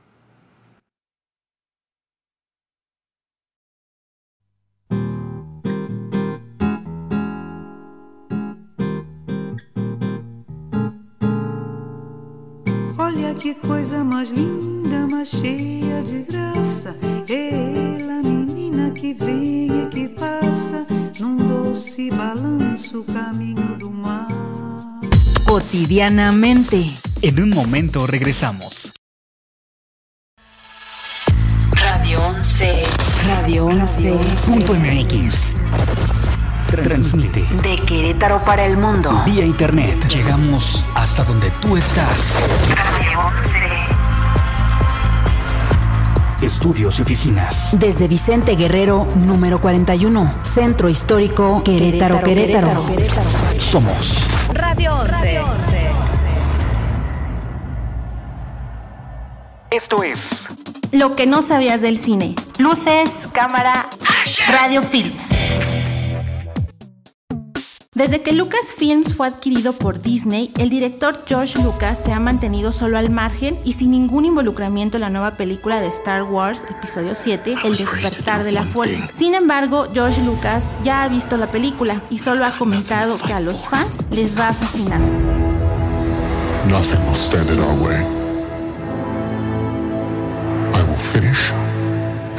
[SPEAKER 9] Olha que coisa mais linda, mais cheia de graça. É ela, menina que vem e que passa num doce balanço, caminho do mar.
[SPEAKER 1] Cotidianamente.
[SPEAKER 5] En un momento regresamos.
[SPEAKER 1] Radio 11. Radio 11.
[SPEAKER 5] Punto MX. Transmite
[SPEAKER 1] De Querétaro para el mundo.
[SPEAKER 5] vía internet. Llegamos hasta donde tú estás. Estudios y oficinas.
[SPEAKER 1] Desde Vicente Guerrero, número 41. Centro Histórico, Querétaro, Querétaro.
[SPEAKER 5] Somos
[SPEAKER 10] Radio 11.
[SPEAKER 5] Esto es
[SPEAKER 6] Lo que no sabías del cine. Luces, cámara, radio films. Desde que Lucasfilms fue adquirido por Disney, el director George Lucas se ha mantenido solo al margen y sin ningún involucramiento en la nueva película de Star Wars, episodio 7, El despertar de la fuerza. Sin embargo, George Lucas ya ha visto la película y solo ha comentado que a los fans les va a fascinar.
[SPEAKER 11] Nothing will stand in our way. I will finish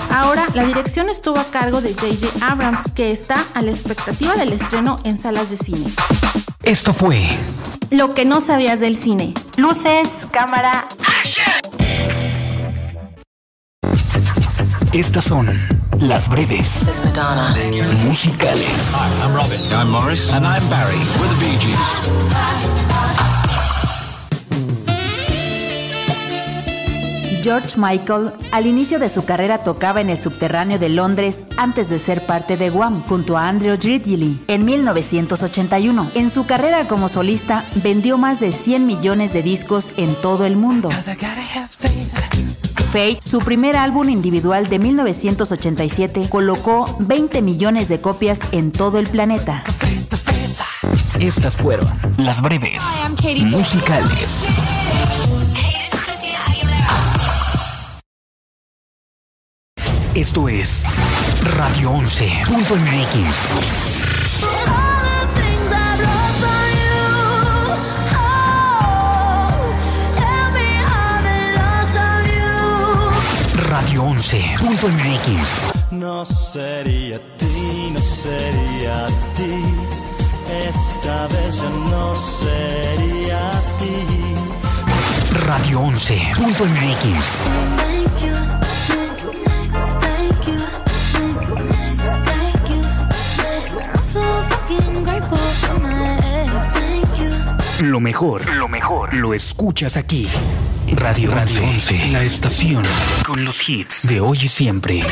[SPEAKER 6] Ahora, la dirección estuvo a cargo de J.J. Abrams, que está a la expectativa del estreno en salas de cine.
[SPEAKER 5] Esto fue
[SPEAKER 6] Lo que no sabías del cine. Luces, cámara,
[SPEAKER 5] Estas son las breves musicales.
[SPEAKER 7] Hi, I'm Robin. I'm Morris. And I'm Barry. We're the Bee Gees.
[SPEAKER 1] George Michael al inicio de su carrera tocaba en el subterráneo de Londres antes de ser parte de Wham junto a Andrew Ridgeley en 1981. En su carrera como solista vendió más de 100 millones de discos en todo el mundo. Fate, su primer álbum individual de 1987, colocó 20 millones de copias en todo el planeta.
[SPEAKER 5] Estas fueron las breves musicales. Esto es Radio 11.mx. Radio 11.mx.
[SPEAKER 12] No sería ti, no sería ti. Esta vez ya no sería ti.
[SPEAKER 5] Radio 11.mx. Lo mejor, lo mejor, lo escuchas aquí. Radio Radio 11, la estación con los hits de hoy y siempre.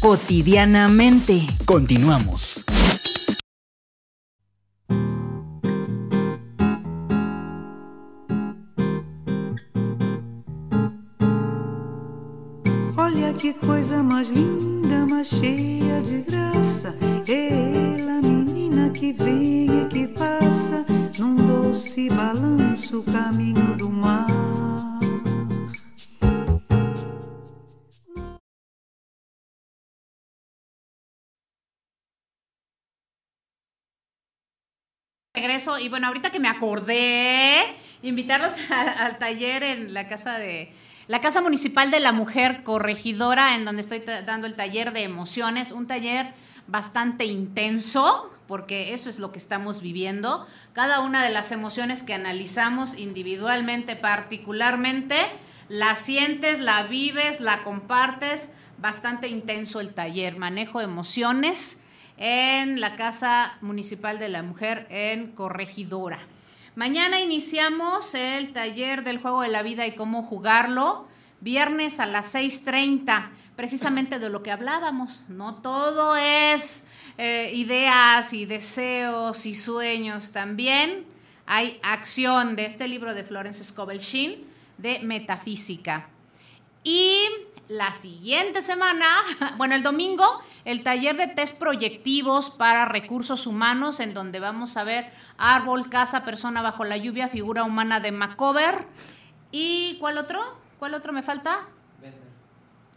[SPEAKER 1] Cotidianamente.
[SPEAKER 5] Continuamos.
[SPEAKER 9] Que coisa mais linda, mais cheia de graça. Ela, menina que vem e que passa num doce balanço, caminho do mar.
[SPEAKER 2] regreso y bueno, ahorita que me acordé, invitarlos a- al taller en la casa de la Casa Municipal de la Mujer Corregidora, en donde estoy dando el taller de emociones, un taller bastante intenso, porque eso es lo que estamos viviendo. Cada una de las emociones que analizamos individualmente, particularmente, la sientes, la vives, la compartes. Bastante intenso el taller, manejo emociones en la Casa Municipal de la Mujer en Corregidora. Mañana iniciamos el taller del juego de la vida y cómo jugarlo, viernes a las 6.30, precisamente de lo que hablábamos. No todo es eh, ideas y deseos y sueños, también hay acción de este libro de Florence Scovel de metafísica. Y la siguiente semana, bueno, el domingo, el taller de test proyectivos para recursos humanos, en donde vamos a ver árbol, casa, persona bajo la lluvia, figura humana de Macover. ¿Y cuál otro? ¿Cuál otro me falta?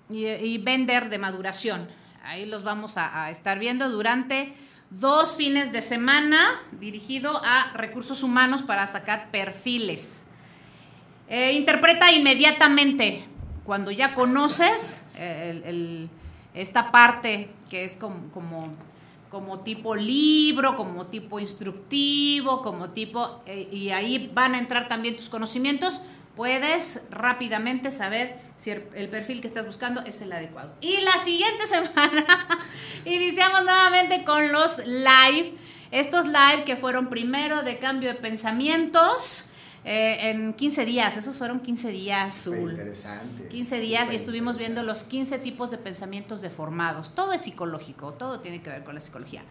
[SPEAKER 2] Y, y vender de maduración. Ahí los vamos a, a estar viendo durante dos fines de semana dirigido a recursos humanos para sacar perfiles. Eh, interpreta inmediatamente. Cuando ya conoces eh, esta parte que es como, tipo libro, como tipo instructivo, como tipo... eh, y ahí van a entrar también tus conocimientos, puedes rápidamente saber si el perfil que estás buscando es el adecuado. Y la siguiente semana iniciamos nuevamente con los live. Estos live que fueron primero de cambio de pensamientos. Eh, en 15 días, esos fueron 15 días, Zul.
[SPEAKER 3] Interesante.
[SPEAKER 2] 15 días y estuvimos viendo los 15 tipos de pensamientos deformados. Todo es psicológico, todo tiene que ver con la psicología.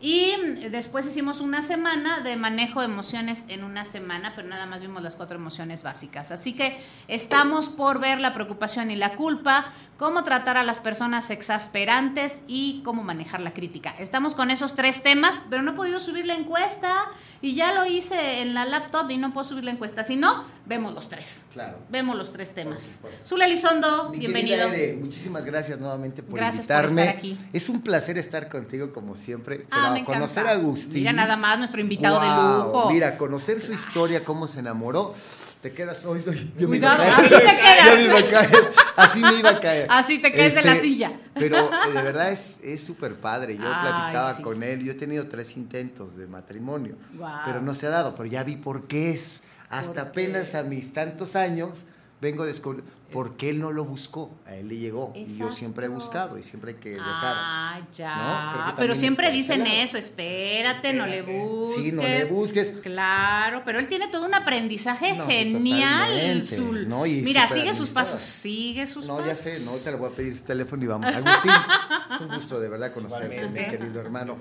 [SPEAKER 2] Y después hicimos una semana de manejo de emociones en una semana, pero nada más vimos las cuatro emociones básicas. Así que estamos por ver la preocupación y la culpa, cómo tratar a las personas exasperantes y cómo manejar la crítica. Estamos con esos tres temas, pero no he podido subir la encuesta y ya lo hice en la laptop y no puedo subir la encuesta. Si no, vemos los tres.
[SPEAKER 3] Claro.
[SPEAKER 2] Vemos los tres temas. Zula Elizondo,
[SPEAKER 3] Mi
[SPEAKER 2] bienvenido.
[SPEAKER 3] Ere, muchísimas gracias nuevamente por
[SPEAKER 2] Gracias por
[SPEAKER 3] invitarme.
[SPEAKER 2] estar aquí.
[SPEAKER 3] Es un placer estar contigo como siempre.
[SPEAKER 2] Ah, me encanta.
[SPEAKER 3] conocer a Agustín.
[SPEAKER 2] Mira nada más nuestro invitado de lujo.
[SPEAKER 3] Mira, conocer su historia, cómo se enamoró. Te quedas hoy. hoy- yo
[SPEAKER 2] Cuidado, así te quedas.
[SPEAKER 3] Yo me. Así me iba a caer.
[SPEAKER 2] Así te caes de la
[SPEAKER 3] Este,
[SPEAKER 2] silla.
[SPEAKER 3] Pero eh, de verdad es es súper padre. Yo
[SPEAKER 2] Ay,
[SPEAKER 3] platicaba
[SPEAKER 2] sí.
[SPEAKER 3] con él. Yo he tenido tres intentos de matrimonio.
[SPEAKER 2] Guau.
[SPEAKER 3] Pero no se ha dado. Pero ya vi por qué es. Hasta apenas a mis tantos años vengo a descubrir por qué él no lo buscó. A él le llegó. Y yo siempre he buscado y siempre hay que dejar.
[SPEAKER 2] Ah, ya.
[SPEAKER 3] ¿no?
[SPEAKER 2] Pero siempre dicen eso, espérate, no le busques.
[SPEAKER 3] Sí, no le busques.
[SPEAKER 2] Claro, pero él tiene todo un aprendizaje
[SPEAKER 3] No,
[SPEAKER 2] genial.
[SPEAKER 3] No, y
[SPEAKER 2] Mira, sigue sus pasos, sigue sus
[SPEAKER 3] No,
[SPEAKER 2] pasos.
[SPEAKER 3] ya sé, no, te le voy a pedir su teléfono y vamos. Agustín, es un gusto de verdad conocerte, mi querido hermano.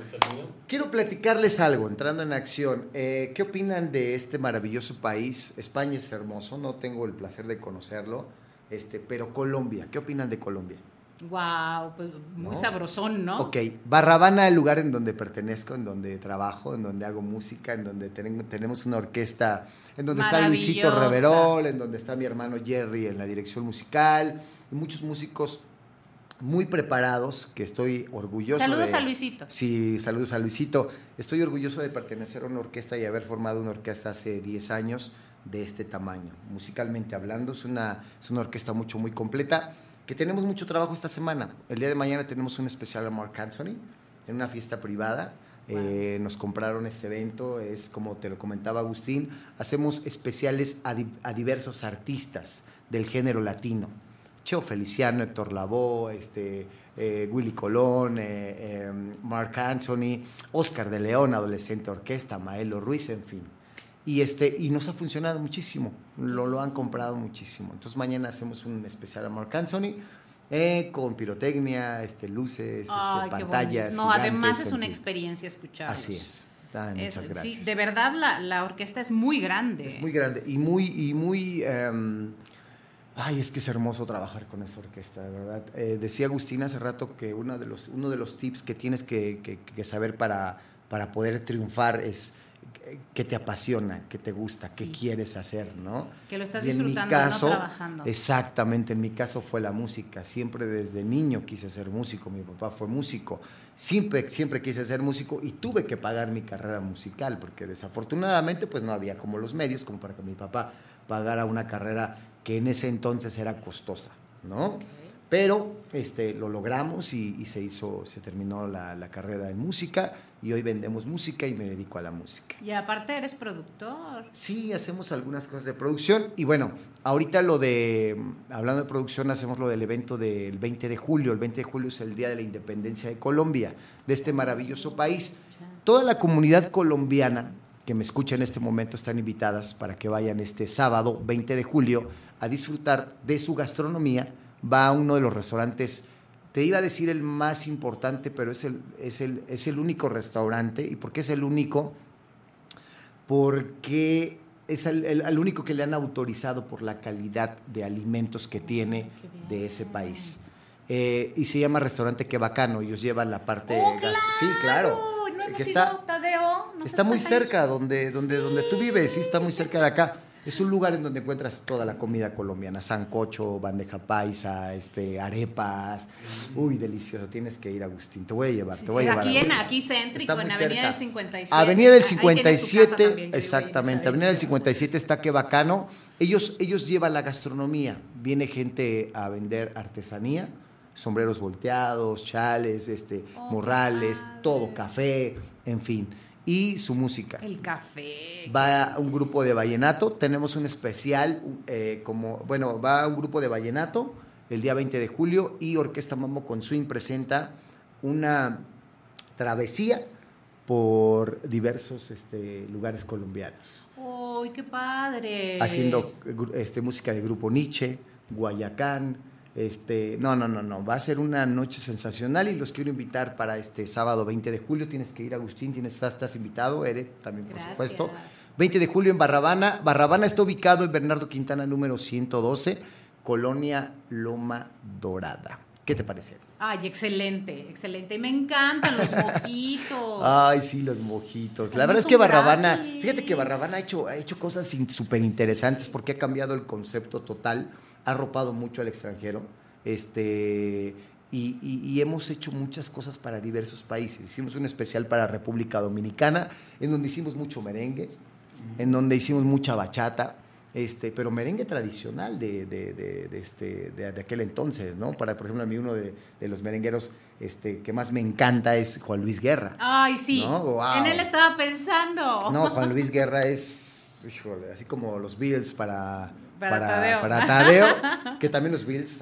[SPEAKER 3] Quiero platicarles algo, entrando en acción. Eh, ¿Qué opinan de este maravilloso país? España es hermoso, no tengo el placer de conocerlo, este, pero Colombia, ¿qué opinan de Colombia?
[SPEAKER 2] Wow, pues muy
[SPEAKER 3] ¿No?
[SPEAKER 2] sabrosón, ¿no?
[SPEAKER 3] Ok, Barrabana, el lugar en donde pertenezco, en donde trabajo, en donde hago música, en donde ten- tenemos una orquesta, en donde está Luisito. Reverol, en donde está mi hermano Jerry en la dirección musical, y muchos músicos muy preparados, que estoy orgulloso
[SPEAKER 2] Saludos
[SPEAKER 3] de-
[SPEAKER 2] a Luisito.
[SPEAKER 3] Sí, saludos a Luisito. Estoy orgulloso de pertenecer a una orquesta y haber formado una orquesta hace 10 años de este tamaño. Musicalmente hablando, es una, es una orquesta mucho, muy completa, que tenemos mucho trabajo esta semana. El día de mañana tenemos un especial a Mark Anthony en una fiesta privada. Eh, nos compraron este evento, es como te lo comentaba Agustín, hacemos especiales a, di- a diversos artistas del género latino. Cheo Feliciano, Héctor Lavoe, este, eh, Willy Colón, eh, eh, Mark Anthony, Oscar de León, Adolescente Orquesta, Maelo Ruiz, en fin. Y, este, y nos ha funcionado muchísimo, lo, lo han comprado muchísimo. Entonces mañana hacemos un especial a Mark Anthony eh, con pirotecnia, este, luces, este,
[SPEAKER 2] Ay, qué
[SPEAKER 3] pantallas.
[SPEAKER 2] No, además es una experiencia escucharlos.
[SPEAKER 3] Así es. Ay,
[SPEAKER 2] Es-
[SPEAKER 3] muchas gracias.
[SPEAKER 2] Sí, de verdad la, la orquesta es muy grande.
[SPEAKER 3] Es muy grande y muy, y muy. em, ay, es que es hermoso trabajar con esa orquesta, de verdad. Eh, decía Agustín hace rato que uno de los, uno de los tips que tienes que, que- que saber para, para poder triunfar es que- te apasiona, que te gusta, que quieres hacer, ¿no?
[SPEAKER 2] Que lo estás
[SPEAKER 3] Y en mi
[SPEAKER 2] disfrutando, no
[SPEAKER 3] caso,
[SPEAKER 2] trabajando.
[SPEAKER 3] Exactamente, en mi caso fue la música. Siempre desde niño quise ser músico, mi papá fue músico. Siempre, siempre quise ser músico y tuve que pagar mi carrera musical porque desafortunadamente pues no había como los medios como para que mi papá pagara una carrera que en ese entonces era costosa, ¿no? Pero este, lo logramos y, y se hizo, se terminó la, la carrera en música y hoy vendemos música y me dedico a la música.
[SPEAKER 2] Y aparte eres productor.
[SPEAKER 3] Sí, hacemos algunas cosas de producción. Y bueno, ahorita lo de, hablando de producción, hacemos lo del evento del 20 de julio. El 20 de julio es el Día de la Independencia de Colombia, de este maravilloso país. Toda la comunidad colombiana que me escucha en este momento están invitadas para que vayan este sábado 20 de julio a disfrutar de su gastronomía. Va a uno de los restaurantes, te iba a decir el más importante, pero es el, es el, es el único restaurante. ¿Y por qué es el único? porque es el, el- único que le han autorizado por la calidad de alimentos que tiene de ese país. Eh, y se llama Restaurante Que Bacano, ellos llevan la parte...
[SPEAKER 2] ¡Oh,
[SPEAKER 3] gas- Sí, claro.
[SPEAKER 2] No
[SPEAKER 3] que
[SPEAKER 2] ido,
[SPEAKER 3] está,
[SPEAKER 2] Tadeo. ¿no
[SPEAKER 3] está muy cerca donde, donde, donde tú vives, sí, está muy cerca de acá. Es un lugar en donde encuentras toda la comida colombiana, sancocho, bandeja paisa, este, arepas. Uy, delicioso, tienes que ir, Agustín. Te voy a llevar, te voy a llevar.
[SPEAKER 2] Aquí, en, aquí céntrico, en Avenida
[SPEAKER 3] cerca.
[SPEAKER 2] del 57.
[SPEAKER 3] Avenida del
[SPEAKER 2] Ahí tienes tu casa
[SPEAKER 3] 57,
[SPEAKER 2] también, yo vivo ahí en
[SPEAKER 3] exactamente.
[SPEAKER 2] esa
[SPEAKER 3] Avenida del 57 está que bacano. Ellos, ellos llevan la gastronomía. Viene gente a vender artesanía, sombreros volteados, chales, este,
[SPEAKER 2] Oh,
[SPEAKER 3] morrales, todo, café, en fin. Y su música.
[SPEAKER 2] El café.
[SPEAKER 3] Va un grupo de vallenato, tenemos un especial, eh, como, bueno, va un grupo de vallenato el día 20 de julio y Orquesta Mambo con Swing presenta una travesía por diversos este, lugares colombianos,
[SPEAKER 2] ¡Uy, qué padre!
[SPEAKER 3] haciendo este, música de grupo Nietzsche, Guayacán, este, no, no, no, no, va a ser una noche sensacional y los quiero invitar para este sábado 20 de julio, tienes que ir Agustín, tienes, estás, estás invitado, Ere también por
[SPEAKER 2] Gracias.
[SPEAKER 3] supuesto. 20 de julio en Barrabana. Barrabana está ubicado en Bernardo Quintana número 112, Colonia Loma Dorada. ¿Qué te parece?
[SPEAKER 2] Ay, excelente, excelente. Me encantan los mojitos.
[SPEAKER 3] Ay, sí, los mojitos. La verdad es que Barrabana,
[SPEAKER 2] gratis.
[SPEAKER 3] fíjate que Barrabana ha hecho, ha hecho cosas súper interesantes porque ha cambiado el concepto total, ha arropado mucho al extranjero. Este, y, y- y hemos hecho muchas cosas para diversos países. Hicimos un especial para República Dominicana, en donde hicimos mucho merengue, en donde hicimos mucha bachata. Este, pero merengue tradicional de, de, de- de este, de, aquel entonces, ¿no? Para, por ejemplo, a mí uno de, de los merengueros este, que más me encanta es Juan Luis Guerra.
[SPEAKER 2] Ay, sí.
[SPEAKER 3] No, wow.
[SPEAKER 2] En él estaba pensando.
[SPEAKER 3] No, Juan Luis Guerra es, híjole, así como los Beatles para,
[SPEAKER 2] Para Tadeo.
[SPEAKER 3] para Tadeo, que también los Beatles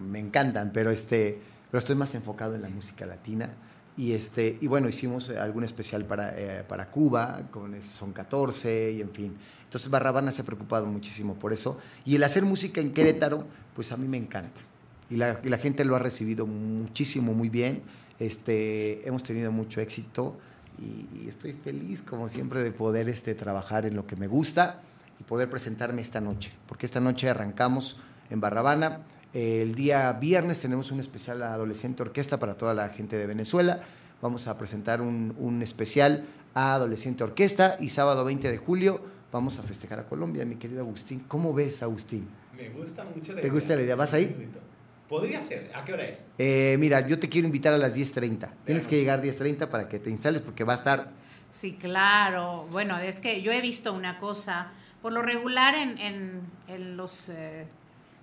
[SPEAKER 3] me encantan, pero, este, pero estoy más enfocado en la música latina. Y, este, y bueno, hicimos eh, algún especial para, eh, para Cuba, con Son 14 y en fin. Entonces Barrabana se ha preocupado muchísimo por eso. Y el hacer música en Querétaro, pues a mí me encanta. Y la, y la gente lo ha recibido muchísimo, muy bien. Este, hemos tenido mucho éxito y, y estoy feliz, como siempre, de poder este, trabajar en lo que me gusta y poder presentarme esta noche. Porque esta noche arrancamos en Barrabana. El día viernes tenemos un especial a Adolescente Orquesta para toda la gente de Venezuela. Vamos a presentar un, un especial a Adolescente Orquesta y sábado 20 de julio vamos a festejar a Colombia, mi querido Agustín. ¿Cómo ves, Agustín?
[SPEAKER 4] Me gusta mucho la
[SPEAKER 3] ¿Te gusta la idea? ¿Vas a ir?
[SPEAKER 4] Podría ser. ¿A qué hora es?
[SPEAKER 3] Eh, mira, yo te quiero invitar a las 10.30. Tienes que llegar 10.30 para que te instales porque va a estar...
[SPEAKER 2] Sí, claro. Bueno, es que yo he visto una cosa, por lo regular en, en- los, eh,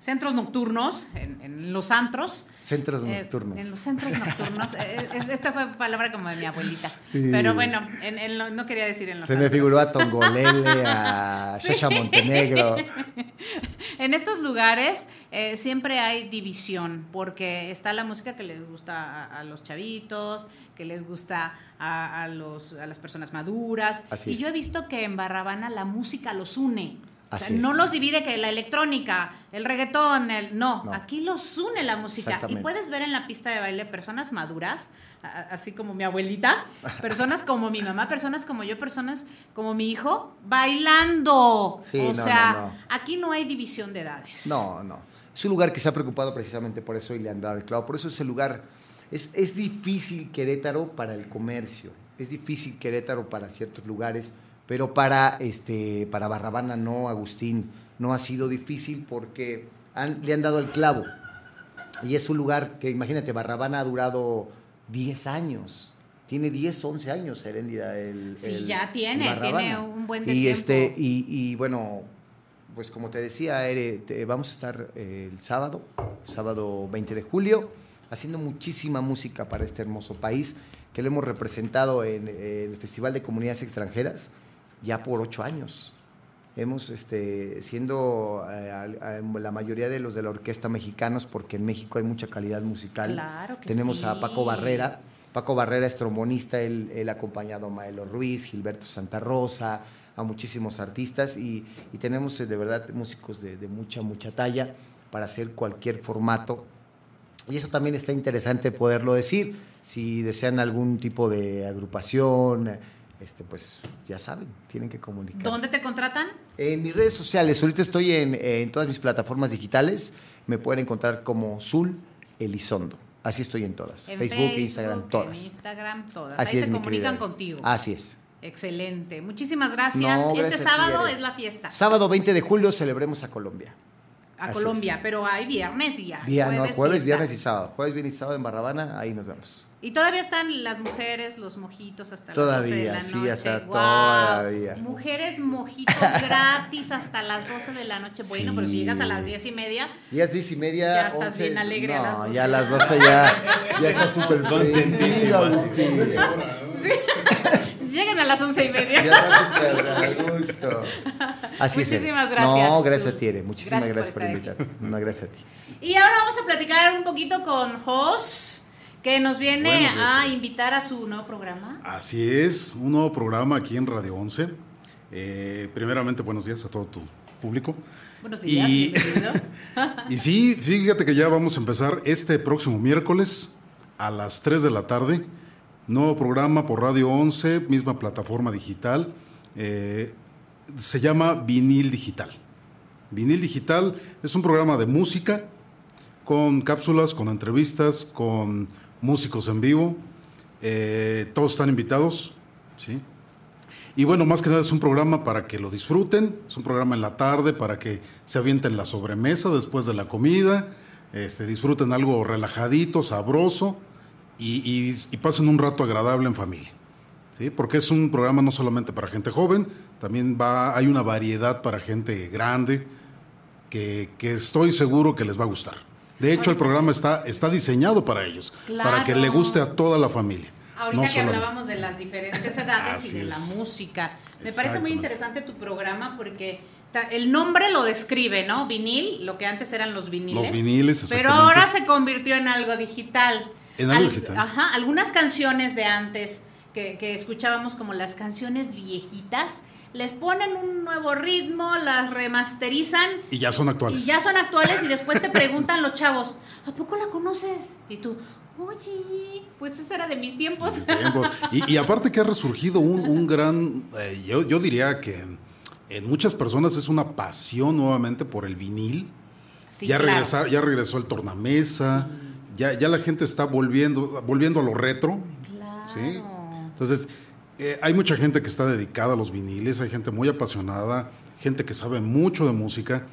[SPEAKER 2] centros nocturnos, en, en los antros.
[SPEAKER 3] Centros
[SPEAKER 2] Eh,
[SPEAKER 3] nocturnos.
[SPEAKER 2] en los centros nocturnos. Eh, es- esta fue palabra como de mi abuelita.
[SPEAKER 3] Sí.
[SPEAKER 2] Pero bueno, en- en lo- no quería decir en los
[SPEAKER 3] Se me figuró a Tongolele, a
[SPEAKER 2] Sí.
[SPEAKER 3] Shasha Montenegro.
[SPEAKER 2] En estos lugares eh, siempre hay división, porque está la música que les gusta a, a los chavitos, que les gusta a, a los, a las personas maduras.
[SPEAKER 3] Así
[SPEAKER 2] y
[SPEAKER 3] es.
[SPEAKER 2] yo he visto que en Barrabana la música los une. O sea,
[SPEAKER 3] Así es.
[SPEAKER 2] no los divide que la electrónica, el reggaetón, el no,
[SPEAKER 3] No.
[SPEAKER 2] aquí los une la música y puedes ver en la pista de baile personas maduras, así como mi abuelita, personas como mi mamá, personas como yo, personas como mi hijo bailando.
[SPEAKER 3] Sí,
[SPEAKER 2] o
[SPEAKER 3] no,
[SPEAKER 2] sea,
[SPEAKER 3] no,
[SPEAKER 2] aquí no hay división de edades.
[SPEAKER 3] No, no. Es un lugar que se ha preocupado precisamente por eso y le han dado el clavo. Por eso ese lugar es, es difícil Querétaro para el comercio, es difícil Querétaro para ciertos lugares, pero para, este, para Barrabana no, Agustín, no ha sido difícil porque han- le han dado el clavo. Y es un lugar que, imagínate, Barrabana ha durado 10 años. Tiene 10, 11 años, Heréndida. El,
[SPEAKER 2] Sí,
[SPEAKER 3] el-
[SPEAKER 2] ya tiene, tiene un buen de
[SPEAKER 3] y
[SPEAKER 2] tiempo.
[SPEAKER 3] Este, y, y bueno, pues como te decía, Ere, te- vamos a estar eh, el sábado, sábado 20 de julio, haciendo muchísima música para este hermoso país, que lo hemos representado en el Festival de Comunidades Extranjeras ya por ocho años. Hemos, este, siendo eh, a- la mayoría de los de la orquesta mexicanos, porque en México hay mucha calidad musical.
[SPEAKER 2] Claro que
[SPEAKER 3] Tenemos a
[SPEAKER 2] sí.
[SPEAKER 3] Paco Barrera. Paco Barrera es trombonista, él, él ha acompañado a Maelo Ruiz, Gilberto Santa Rosa, a muchísimos artistas y, y tenemos eh, de verdad músicos de, de mucha, mucha talla para hacer cualquier formato. Y eso también está interesante poderlo decir. Si desean algún tipo de agrupación, este, pues ya saben, tienen que comunicar.
[SPEAKER 2] ¿Dónde te contratan?
[SPEAKER 3] En mis redes sociales, ahorita estoy en, en todas mis plataformas digitales, me pueden encontrar como Zul Elizondo. Así estoy en todas.
[SPEAKER 2] En
[SPEAKER 3] Facebook, Instagram,
[SPEAKER 2] En
[SPEAKER 3] todas.
[SPEAKER 2] Instagram, todas.
[SPEAKER 3] Así
[SPEAKER 2] Ahí
[SPEAKER 3] es,
[SPEAKER 2] se comunican contigo.
[SPEAKER 3] Así es.
[SPEAKER 2] Excelente. Muchísimas gracias.
[SPEAKER 3] No,
[SPEAKER 2] este
[SPEAKER 3] gracias
[SPEAKER 2] sábado es la fiesta.
[SPEAKER 3] Sábado 20 de julio celebremos a Colombia.
[SPEAKER 2] A
[SPEAKER 3] Así
[SPEAKER 2] Colombia, pero hay viernes y hay
[SPEAKER 3] Vía, no,
[SPEAKER 2] jueves,
[SPEAKER 3] jueves,
[SPEAKER 2] fiesta.
[SPEAKER 3] viernes y sábado. Jueves, viernes y sábado en Barrabana, ahí nos vemos.
[SPEAKER 2] Y todavía están las mujeres, los mojitos hasta
[SPEAKER 3] Todavía,
[SPEAKER 2] las 12
[SPEAKER 3] sí,
[SPEAKER 2] de la noche.
[SPEAKER 3] hasta
[SPEAKER 2] ¡Guau!
[SPEAKER 3] todavía.
[SPEAKER 2] Mujeres mojitos gratis hasta las 12 de la noche. Bueno, pero si
[SPEAKER 3] Sí.
[SPEAKER 2] llegas a las 10 y media,
[SPEAKER 3] Días 10 y media.
[SPEAKER 2] Ya estás
[SPEAKER 3] 11,
[SPEAKER 2] bien alegre a
[SPEAKER 3] no,
[SPEAKER 2] las 12.
[SPEAKER 3] ya a las 12 ya, ya está súper
[SPEAKER 4] Contentísimo,
[SPEAKER 3] Agustín.
[SPEAKER 2] Llegan a las 11 y media.
[SPEAKER 3] Ya está súper a gusto. Así es.
[SPEAKER 2] Muchísimas gracias.
[SPEAKER 3] No, gracias a ti, Ere. Muchísimas
[SPEAKER 2] Gracias
[SPEAKER 3] gracias,
[SPEAKER 2] por
[SPEAKER 3] por, invitarme. No, gracias a ti.
[SPEAKER 2] Y ahora vamos a platicar un poquito con Jos, que nos viene a invitar a su nuevo programa.
[SPEAKER 10] Así es, un nuevo programa aquí en Radio 11. Eh, primeramente, buenos días a todo tu público.
[SPEAKER 2] Buenos días,
[SPEAKER 10] Y-
[SPEAKER 2] bienvenido.
[SPEAKER 10] Y sí, fíjate que ya vamos a empezar este próximo miércoles a las 3 de la tarde. Nuevo programa por Radio 11, misma plataforma digital. Eh, se llama Vinil Digital. Vinil Digital es un programa de música con cápsulas, con entrevistas, con músicos en vivo. Eh, todos están invitados. ¿sí? Y bueno, más que nada es un programa para que lo disfruten, es un programa en la tarde para que se avienten la sobremesa después de la comida, este, disfruten algo relajadito, sabroso y, y- y pasen un rato agradable en familia. ¿sí? Porque es un programa no solamente para gente joven, también va, hay una variedad para gente grande que, que estoy seguro que les va a gustar. De hecho, el programa está, está diseñado para ellos, para que le
[SPEAKER 2] Claro.
[SPEAKER 10] guste a toda la familia.
[SPEAKER 2] Ahorita
[SPEAKER 10] no
[SPEAKER 2] que
[SPEAKER 10] solamente-
[SPEAKER 2] hablábamos de las diferentes edades
[SPEAKER 10] Así
[SPEAKER 2] y de la
[SPEAKER 10] es.
[SPEAKER 2] música, me parece muy interesante tu programa porque el nombre lo describe, ¿no? Vinil, lo que antes eran los viniles.
[SPEAKER 10] Los viniles,
[SPEAKER 2] Pero ahora se convirtió en algo digital. Ajá, algunas canciones de antes que, que escuchábamos como las canciones viejitas, les ponen un nuevo ritmo, las remasterizan
[SPEAKER 10] Y ya son actuales.
[SPEAKER 2] y ya son actuales y después te preguntan los chavos, ¿a poco la conoces? Y tú, oye, pues esa era de mis tiempos.
[SPEAKER 10] mis tiempos. Y, y aparte que ha resurgido un, un gran, eh, yo, yo diría que en, muchas personas es una pasión nuevamente por el vinil.
[SPEAKER 2] Sí,
[SPEAKER 10] ya,
[SPEAKER 2] claro.
[SPEAKER 10] regresar, ya regresó el tornamesa, ya, ya la gente está volviendo, volviendo a lo retro. ¿sí? Entonces, eh, hay mucha gente que está dedicada a los viniles, hay gente muy apasionada, gente que sabe mucho de música,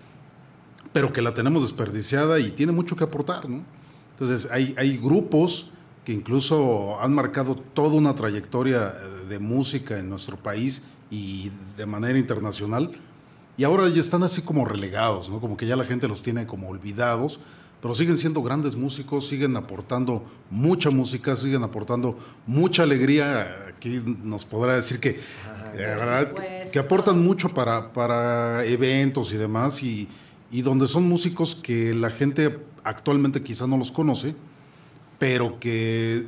[SPEAKER 10] pero que la tenemos desperdiciada y tiene mucho que aportar, ¿no? Entonces, hay, hay grupos que incluso han marcado toda una trayectoria eh, de música en nuestro país y de manera internacional. y ahora ya están así como relegados, ¿no? Como que ya la gente los tiene como olvidados, pero siguen siendo grandes músicos, siguen aportando mucha música, siguen aportando mucha alegría. Aquí nos podrá decir que, verdad, que- que aportan mucho para, para eventos y demás, y, y donde son músicos que la gente actualmente quizá no los conoce, pero que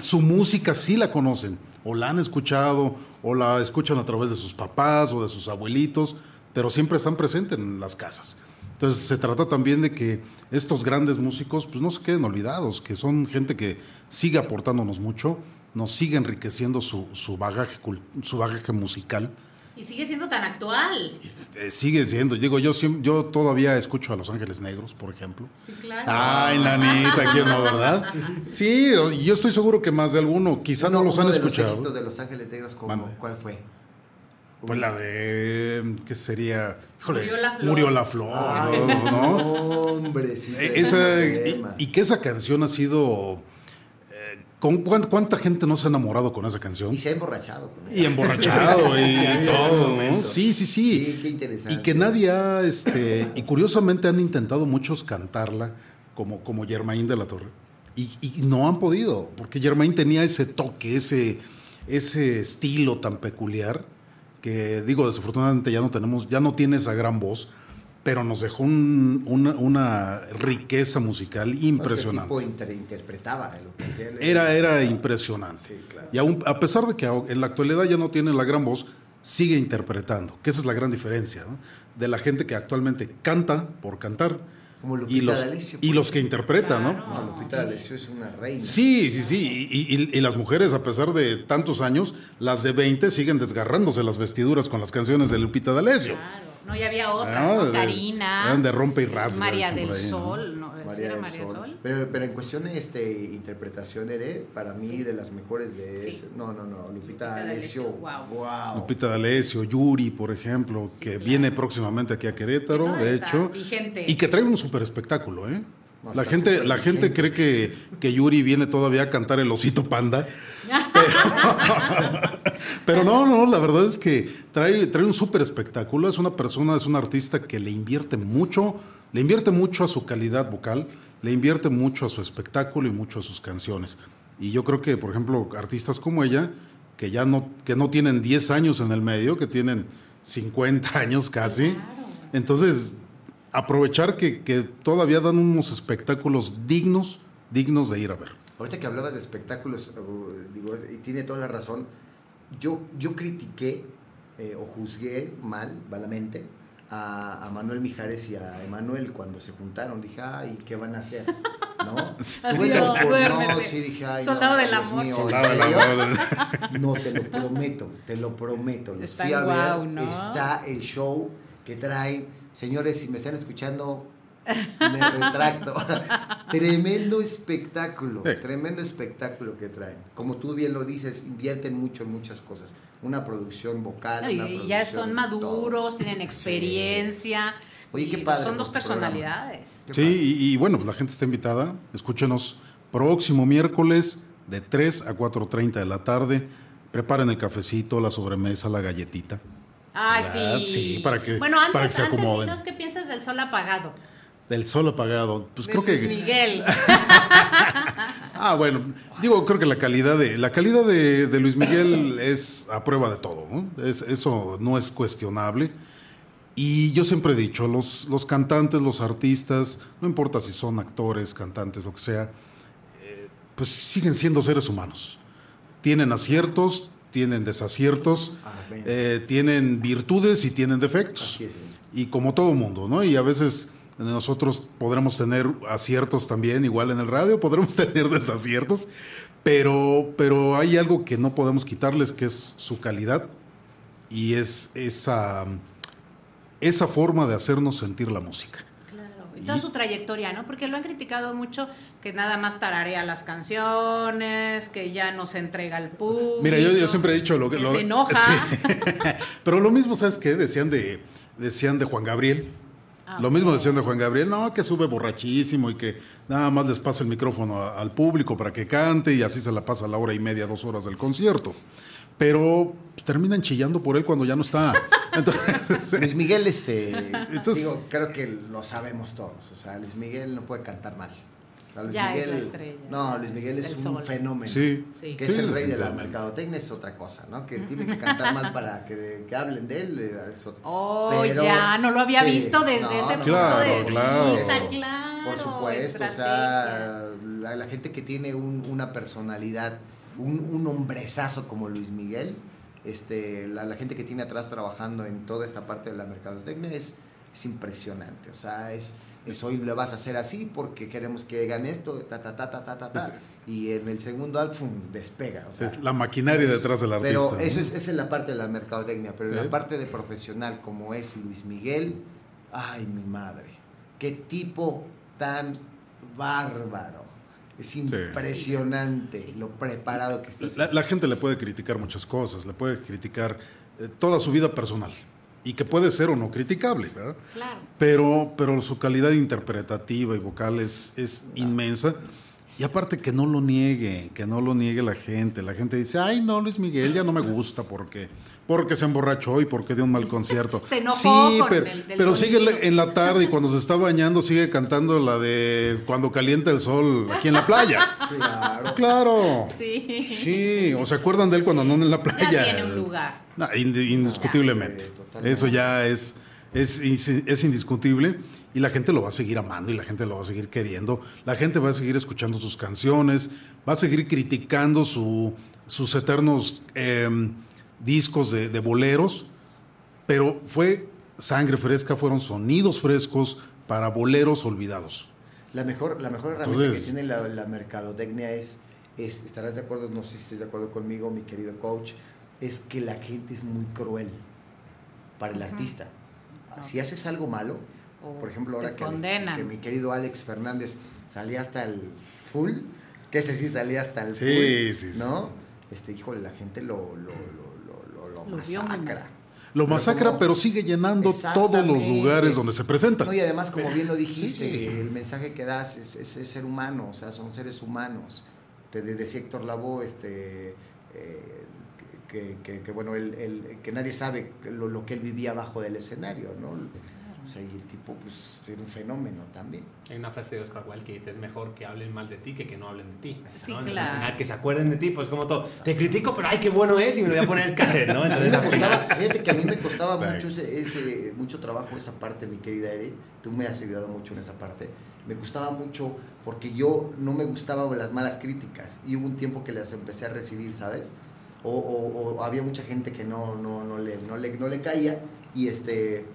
[SPEAKER 10] su música sí la conocen, o la han escuchado, o la escuchan a través de sus papás o de sus abuelitos, pero siempre están presentes en las casas. Entonces se trata también de que estos grandes músicos pues no se queden olvidados, que son gente que sigue aportándonos mucho, nos sigue enriqueciendo su, su bagaje, cul- su bagaje musical.
[SPEAKER 2] Y sigue siendo tan actual.
[SPEAKER 10] Eh, sigue siendo, digo, yo, yo todavía escucho a Los Ángeles Negros, por ejemplo.
[SPEAKER 2] Sí, claro.
[SPEAKER 10] Ay, nanita, ¿quién no, verdad? Sí, y yo estoy seguro que más de alguno, quizá no, los
[SPEAKER 3] Uno
[SPEAKER 10] han
[SPEAKER 3] de los
[SPEAKER 10] escuchado.
[SPEAKER 3] éxitos de Los Ángeles Negros. ¿cuál fue?
[SPEAKER 10] Pues la de. ¿Qué sería? Híjole,
[SPEAKER 2] Murió la flor.
[SPEAKER 10] Murió la flor,
[SPEAKER 3] Ah,
[SPEAKER 10] ¿no?
[SPEAKER 3] Hombre, sí.
[SPEAKER 10] Eh,
[SPEAKER 3] fue
[SPEAKER 10] esa- y, y que esa canción ha sido. eh, ¿con cuán- ¿Cuánta gente no se ha enamorado con esa canción?
[SPEAKER 3] Y se ha emborrachado. con.
[SPEAKER 10] Y emborrachado y, todo, ¿no? Sí, sí, sí.
[SPEAKER 3] Sí, qué interesante.
[SPEAKER 10] Y que nadie ha, este, y curiosamente han intentado muchos cantarla como, como Germain de la Torre. Y, y no han podido, porque Germain tenía ese toque, ese, ese estilo tan peculiar, que digo, desafortunadamente ya no tenemos, ya no tiene esa gran voz, pero nos dejó un- una, una riqueza musical
[SPEAKER 3] No, es que el
[SPEAKER 10] impresionante.
[SPEAKER 3] tipo inter- interpretaba lo que hacía él.
[SPEAKER 10] Era, era impresionante.
[SPEAKER 3] Sí, claro.
[SPEAKER 10] Y aún, a pesar de que en la actualidad ya no tiene la gran voz, sigue interpretando, que esa es la gran diferencia ¿no? de la gente que actualmente canta por cantar
[SPEAKER 3] Como
[SPEAKER 10] y
[SPEAKER 3] Lupita
[SPEAKER 10] los,
[SPEAKER 3] D'Alessio,
[SPEAKER 10] y
[SPEAKER 3] por
[SPEAKER 10] los que interpretan, ¿no?
[SPEAKER 3] Lupita D'Alessio es una reina.
[SPEAKER 10] Sí, sí, sí. Y, y- y las mujeres, a pesar de tantos años, las de 20 siguen desgarrándose las vestiduras con las canciones de Lupita D'Alessio.
[SPEAKER 2] Claro. No, y había otras,
[SPEAKER 10] Ah,
[SPEAKER 2] ¿no?
[SPEAKER 10] de-
[SPEAKER 2] Karina.
[SPEAKER 10] eran de rompe y rasga,
[SPEAKER 2] María del. Sol. ¿no? ¿Sí
[SPEAKER 3] María
[SPEAKER 2] era
[SPEAKER 3] del
[SPEAKER 2] María del
[SPEAKER 3] Sol.
[SPEAKER 2] Sol?
[SPEAKER 3] Pero, pero en cuestión de este, interpretación, Ere, para mí de las mejores de
[SPEAKER 2] Sí.
[SPEAKER 3] ese- No, no, no. Lupita
[SPEAKER 2] Lupita
[SPEAKER 3] D'Alessio.
[SPEAKER 2] Wow.
[SPEAKER 3] wow.
[SPEAKER 10] Lupita D'Alessio, Yuri, por ejemplo, que viene próximamente aquí a Querétaro, de hecho.
[SPEAKER 2] vigente.
[SPEAKER 10] Y que trae un super espectáculo, ¿eh? La gente, la gente cree que, que Yuri viene todavía a cantar el osito panda. Pero, pero no, no, la verdad es que trae, trae un súper espectáculo. Es una persona, es un artista que le invierte mucho, le invierte mucho a su calidad vocal, le invierte mucho a su espectáculo y mucho a sus canciones. Y yo creo que, por ejemplo, artistas como ella, que ya no, que no tienen 10 años en el medio, que tienen 50 años casi. Entonces, aprovechar que, que todavía dan unos espectáculos dignos, dignos de ir a ver.
[SPEAKER 3] Ahorita que hablabas de espectáculos, uh, digo, y tiene toda la razón, yo, yo critiqué eh, o juzgué mal, malamente, a, a Manuel Mijares y a Emanuel cuando se juntaron. Dije, ay, ¿qué van a hacer? ¿No?
[SPEAKER 2] Así,
[SPEAKER 3] no, sí, dije, ay,
[SPEAKER 2] Soldado
[SPEAKER 3] no,
[SPEAKER 2] del amor.
[SPEAKER 3] mío, ¿en
[SPEAKER 10] Soldado del
[SPEAKER 3] serio?
[SPEAKER 10] amor.
[SPEAKER 3] No, te lo prometo, te lo prometo. Los
[SPEAKER 2] Están
[SPEAKER 3] fui a ver. Está el show que traen. Señores, si me están escuchando, me retracto. tremendo espectáculo,
[SPEAKER 10] Sí.
[SPEAKER 3] tremendo espectáculo que traen. Como tú bien lo dices, invierten mucho en muchas cosas. Una producción vocal. Una
[SPEAKER 2] y ya
[SPEAKER 3] producción
[SPEAKER 2] son
[SPEAKER 3] todo.
[SPEAKER 2] maduros, tienen experiencia.
[SPEAKER 3] Oye, qué padre
[SPEAKER 2] Son dos personalidades.
[SPEAKER 10] Sí, y, y bueno, pues la gente está invitada. Escúchenos próximo miércoles de 3 a 4.30 de la tarde. Preparen el cafecito, la sobremesa, la galletita. ¿Verdad?
[SPEAKER 2] sí.
[SPEAKER 10] Sí, para que-
[SPEAKER 2] bueno, antes,
[SPEAKER 10] para que se
[SPEAKER 2] antes
[SPEAKER 10] acomoden.
[SPEAKER 2] dinos qué piensas del sol apagado.
[SPEAKER 10] Del sol apagado. Pues
[SPEAKER 2] de
[SPEAKER 10] creo
[SPEAKER 2] Luis
[SPEAKER 10] que.
[SPEAKER 2] Miguel.
[SPEAKER 10] Ah, bueno, digo, creo que la calidad de la calidad de, de Luis Miguel es a prueba de todo, ¿no? Es, eso no es cuestionable. Y yo siempre he dicho, los, los cantantes, los artistas, no importa si son actores, cantantes, lo que sea, eh, pues siguen siendo seres humanos. Tienen aciertos, tienen desaciertos,
[SPEAKER 3] Amén.
[SPEAKER 10] eh, tienen virtudes y tienen defectos.
[SPEAKER 3] Así es, señor.
[SPEAKER 10] Y como todo mundo, ¿no? Y a veces nosotros podremos tener aciertos también, igual en el radio, podremos tener desaciertos, pero, pero hay algo que no podemos quitarles, que es su calidad y es esa, esa forma de hacernos sentir la música.
[SPEAKER 2] Claro, y toda su trayectoria, ¿no? Porque lo han criticado mucho que nada más tararea las canciones, que ya no se entrega al público.
[SPEAKER 10] Mira, yo, yo siempre he dicho lo que...
[SPEAKER 2] que
[SPEAKER 10] lo-
[SPEAKER 2] se enoja.
[SPEAKER 10] Sí. Pero lo mismo, ¿sabes qué? Decían de, decían de Juan Gabriel.
[SPEAKER 2] Ah,
[SPEAKER 10] Lo mismo decían de Juan Gabriel, no, que sube borrachísimo y que nada más les pasa el micrófono a- al público para que cante y así se la pasa la hora y media, dos horas del concierto. Pero pues, terminan chillando por él cuando ya no está. Entonces,
[SPEAKER 3] Luis Miguel, este,
[SPEAKER 10] Entonces-
[SPEAKER 3] digo, creo que lo sabemos todos. O sea, Luis Miguel no puede cantar mal. Sea, Luis
[SPEAKER 2] Ya es
[SPEAKER 3] Miguel,
[SPEAKER 2] la estrella.
[SPEAKER 3] No, Luis Miguel es un
[SPEAKER 2] sol.
[SPEAKER 3] fenómeno.
[SPEAKER 10] Sí.
[SPEAKER 2] Sí.
[SPEAKER 3] Que es
[SPEAKER 10] Sí,
[SPEAKER 3] el rey de la mercadotecnia es otra cosa, ¿no? Que tiene que cantar mal para que, que hablen de él. eh, es.
[SPEAKER 2] Oh,
[SPEAKER 3] Pero-
[SPEAKER 2] ya, no lo había
[SPEAKER 3] sí,
[SPEAKER 2] visto desde
[SPEAKER 3] no,
[SPEAKER 2] ese
[SPEAKER 3] no,
[SPEAKER 2] punto
[SPEAKER 10] Claro,
[SPEAKER 2] de
[SPEAKER 10] claro.
[SPEAKER 2] vista, claro.
[SPEAKER 3] Por supuesto, o sea, la, la gente que tiene un- una personalidad, un, un hombrezazo como Luis Miguel, este, la, la gente que tiene atrás trabajando en toda esta parte de la mercadotecnia es, es impresionante. O sea, es, es hoy le vas a hacer así porque queremos que hagan esto, ta, ta, ta, ta, ta, ta, ta, y en el segundo álbum despega. O sea,
[SPEAKER 10] Es la maquinaria
[SPEAKER 3] es-
[SPEAKER 10] detrás del
[SPEAKER 3] Pero
[SPEAKER 10] artista, ¿no?
[SPEAKER 3] eso es, esa es la parte de la mercadotecnia, pero en
[SPEAKER 10] Sí.
[SPEAKER 3] la parte de profesional como es Luis Miguel, ay mi madre, qué tipo tan bárbaro. Es impresionante lo preparado que está.
[SPEAKER 10] La, la gente le puede criticar muchas cosas, le puede criticar eh, toda su vida personal y que puede ser o no criticable, ¿verdad?
[SPEAKER 2] Claro.
[SPEAKER 10] Pero, pero su calidad interpretativa y vocal es, es inmensa. Y aparte que no lo niegue, que no lo niegue la gente. La gente dice, ay no, Luis Miguel ya no me gusta porque, porque se emborrachó y porque dio un mal concierto.
[SPEAKER 2] Se enojó
[SPEAKER 10] sí,
[SPEAKER 2] con
[SPEAKER 10] pero,
[SPEAKER 2] el del
[SPEAKER 10] pero sigue en la tarde y cuando se está bañando sigue cantando la de Cuando calienta el sol aquí en la playa.
[SPEAKER 3] Claro.
[SPEAKER 10] Claro.
[SPEAKER 2] Sí.
[SPEAKER 10] Sí, o se acuerdan de él cuando no en la playa.
[SPEAKER 2] Ya tiene un lugar.
[SPEAKER 10] No, ind- indiscutiblemente. Eso ya es, es, es indiscutible y la gente lo va a seguir amando y la gente lo va a seguir queriendo. La gente va a seguir escuchando sus canciones, va a seguir criticando su- sus eternos em, discos de, de boleros, pero fue sangre fresca, fueron sonidos frescos para boleros olvidados.
[SPEAKER 3] La mejor, la mejor herramienta
[SPEAKER 10] Entonces-
[SPEAKER 3] que tiene la, la mercadotecnia es, es, estarás de acuerdo, no sé si estés de acuerdo conmigo, mi querido coach, es que la gente es muy cruel para el artista. Si haces algo malo,
[SPEAKER 2] O
[SPEAKER 3] por ejemplo, ahora que,
[SPEAKER 2] condenan.
[SPEAKER 3] que mi querido Alex Fernández salía hasta el full, que ese sí salía hasta el
[SPEAKER 10] Sí,
[SPEAKER 3] full,
[SPEAKER 10] sí, sí.
[SPEAKER 3] ¿no? Este, híjole, la gente lo, lo, lo, lo, masacra.
[SPEAKER 10] Lo masacra,
[SPEAKER 3] como-
[SPEAKER 10] pero sigue llenando todos los lugares donde se presenta.
[SPEAKER 3] No, y además, como bien lo dijiste,
[SPEAKER 10] Sí.
[SPEAKER 3] el mensaje que das es, es- es ser humano, o sea, son seres humanos. Te de- decía Héctor Lavoe, este, eh, que, que- que, bueno, él- él- que nadie sabe lo, lo que él vivía abajo del escenario, ¿no? O sea, y el tipo, pues, era un fenómeno también.
[SPEAKER 4] Hay una frase de Oscar Wilde que dice, es mejor que hablen mal de ti que que no hablen de ti.
[SPEAKER 2] Sí,
[SPEAKER 4] ¿no? Entonces,
[SPEAKER 2] claro.
[SPEAKER 4] al final, que se acuerden de ti, pues como todo. Te critico, pero ay, qué bueno es y me lo voy a poner el cassette, ¿no? Entonces,
[SPEAKER 3] me costaba, fíjate que a mí me costaba mucho ese, ese- mucho trabajo esa parte, mi querida Eri. Tú me has ayudado mucho en esa parte. Me gustaba mucho porque yo no me gustaban las malas críticas y hubo un tiempo que las empecé a recibir, ¿sabes? O, o- o había mucha gente que no, no, no, le, no, le, no le caía y este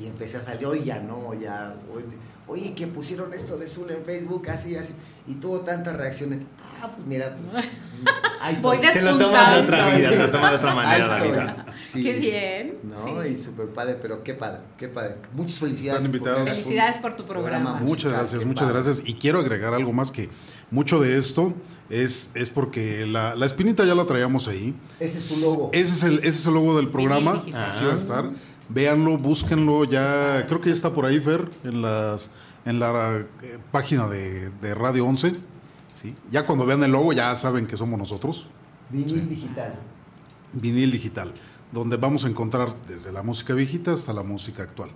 [SPEAKER 3] y empecé a salir, oye, ya no, ya, oye, oye, que pusieron esto de Zul en Facebook, así, así, y tuvo tantas reacciones. Ah, pues mira, ahí estoy.
[SPEAKER 2] Voy
[SPEAKER 4] Se lo tomas de otra
[SPEAKER 2] despuntando.
[SPEAKER 4] vida, lo tomas de otra manera la vida.
[SPEAKER 3] Sí.
[SPEAKER 2] Qué bien.
[SPEAKER 3] No,
[SPEAKER 2] Sí.
[SPEAKER 3] y súper padre, pero qué padre, qué padre. Muchas felicidades.
[SPEAKER 10] Están invitados.
[SPEAKER 2] Felicidades por tu programa.
[SPEAKER 3] musical,
[SPEAKER 10] Muchas gracias,
[SPEAKER 3] qué
[SPEAKER 10] muchas
[SPEAKER 3] padre.
[SPEAKER 10] gracias. Y quiero agregar algo más que mucho de esto es, es porque la, la espinita ya la traíamos ahí.
[SPEAKER 3] Ese es su logo.
[SPEAKER 10] Ese es el, ese es el logo del programa. Así va a estar. Véanlo, búsquenlo. Ya creo que ya está por ahí, Fer, en, las, en la eh, página de, de Radio 11. ¿sí? Ya cuando vean el logo ya saben que somos nosotros.
[SPEAKER 3] Vinil digital.
[SPEAKER 10] Vinil digital, donde vamos a encontrar desde la música viejita hasta la música actual.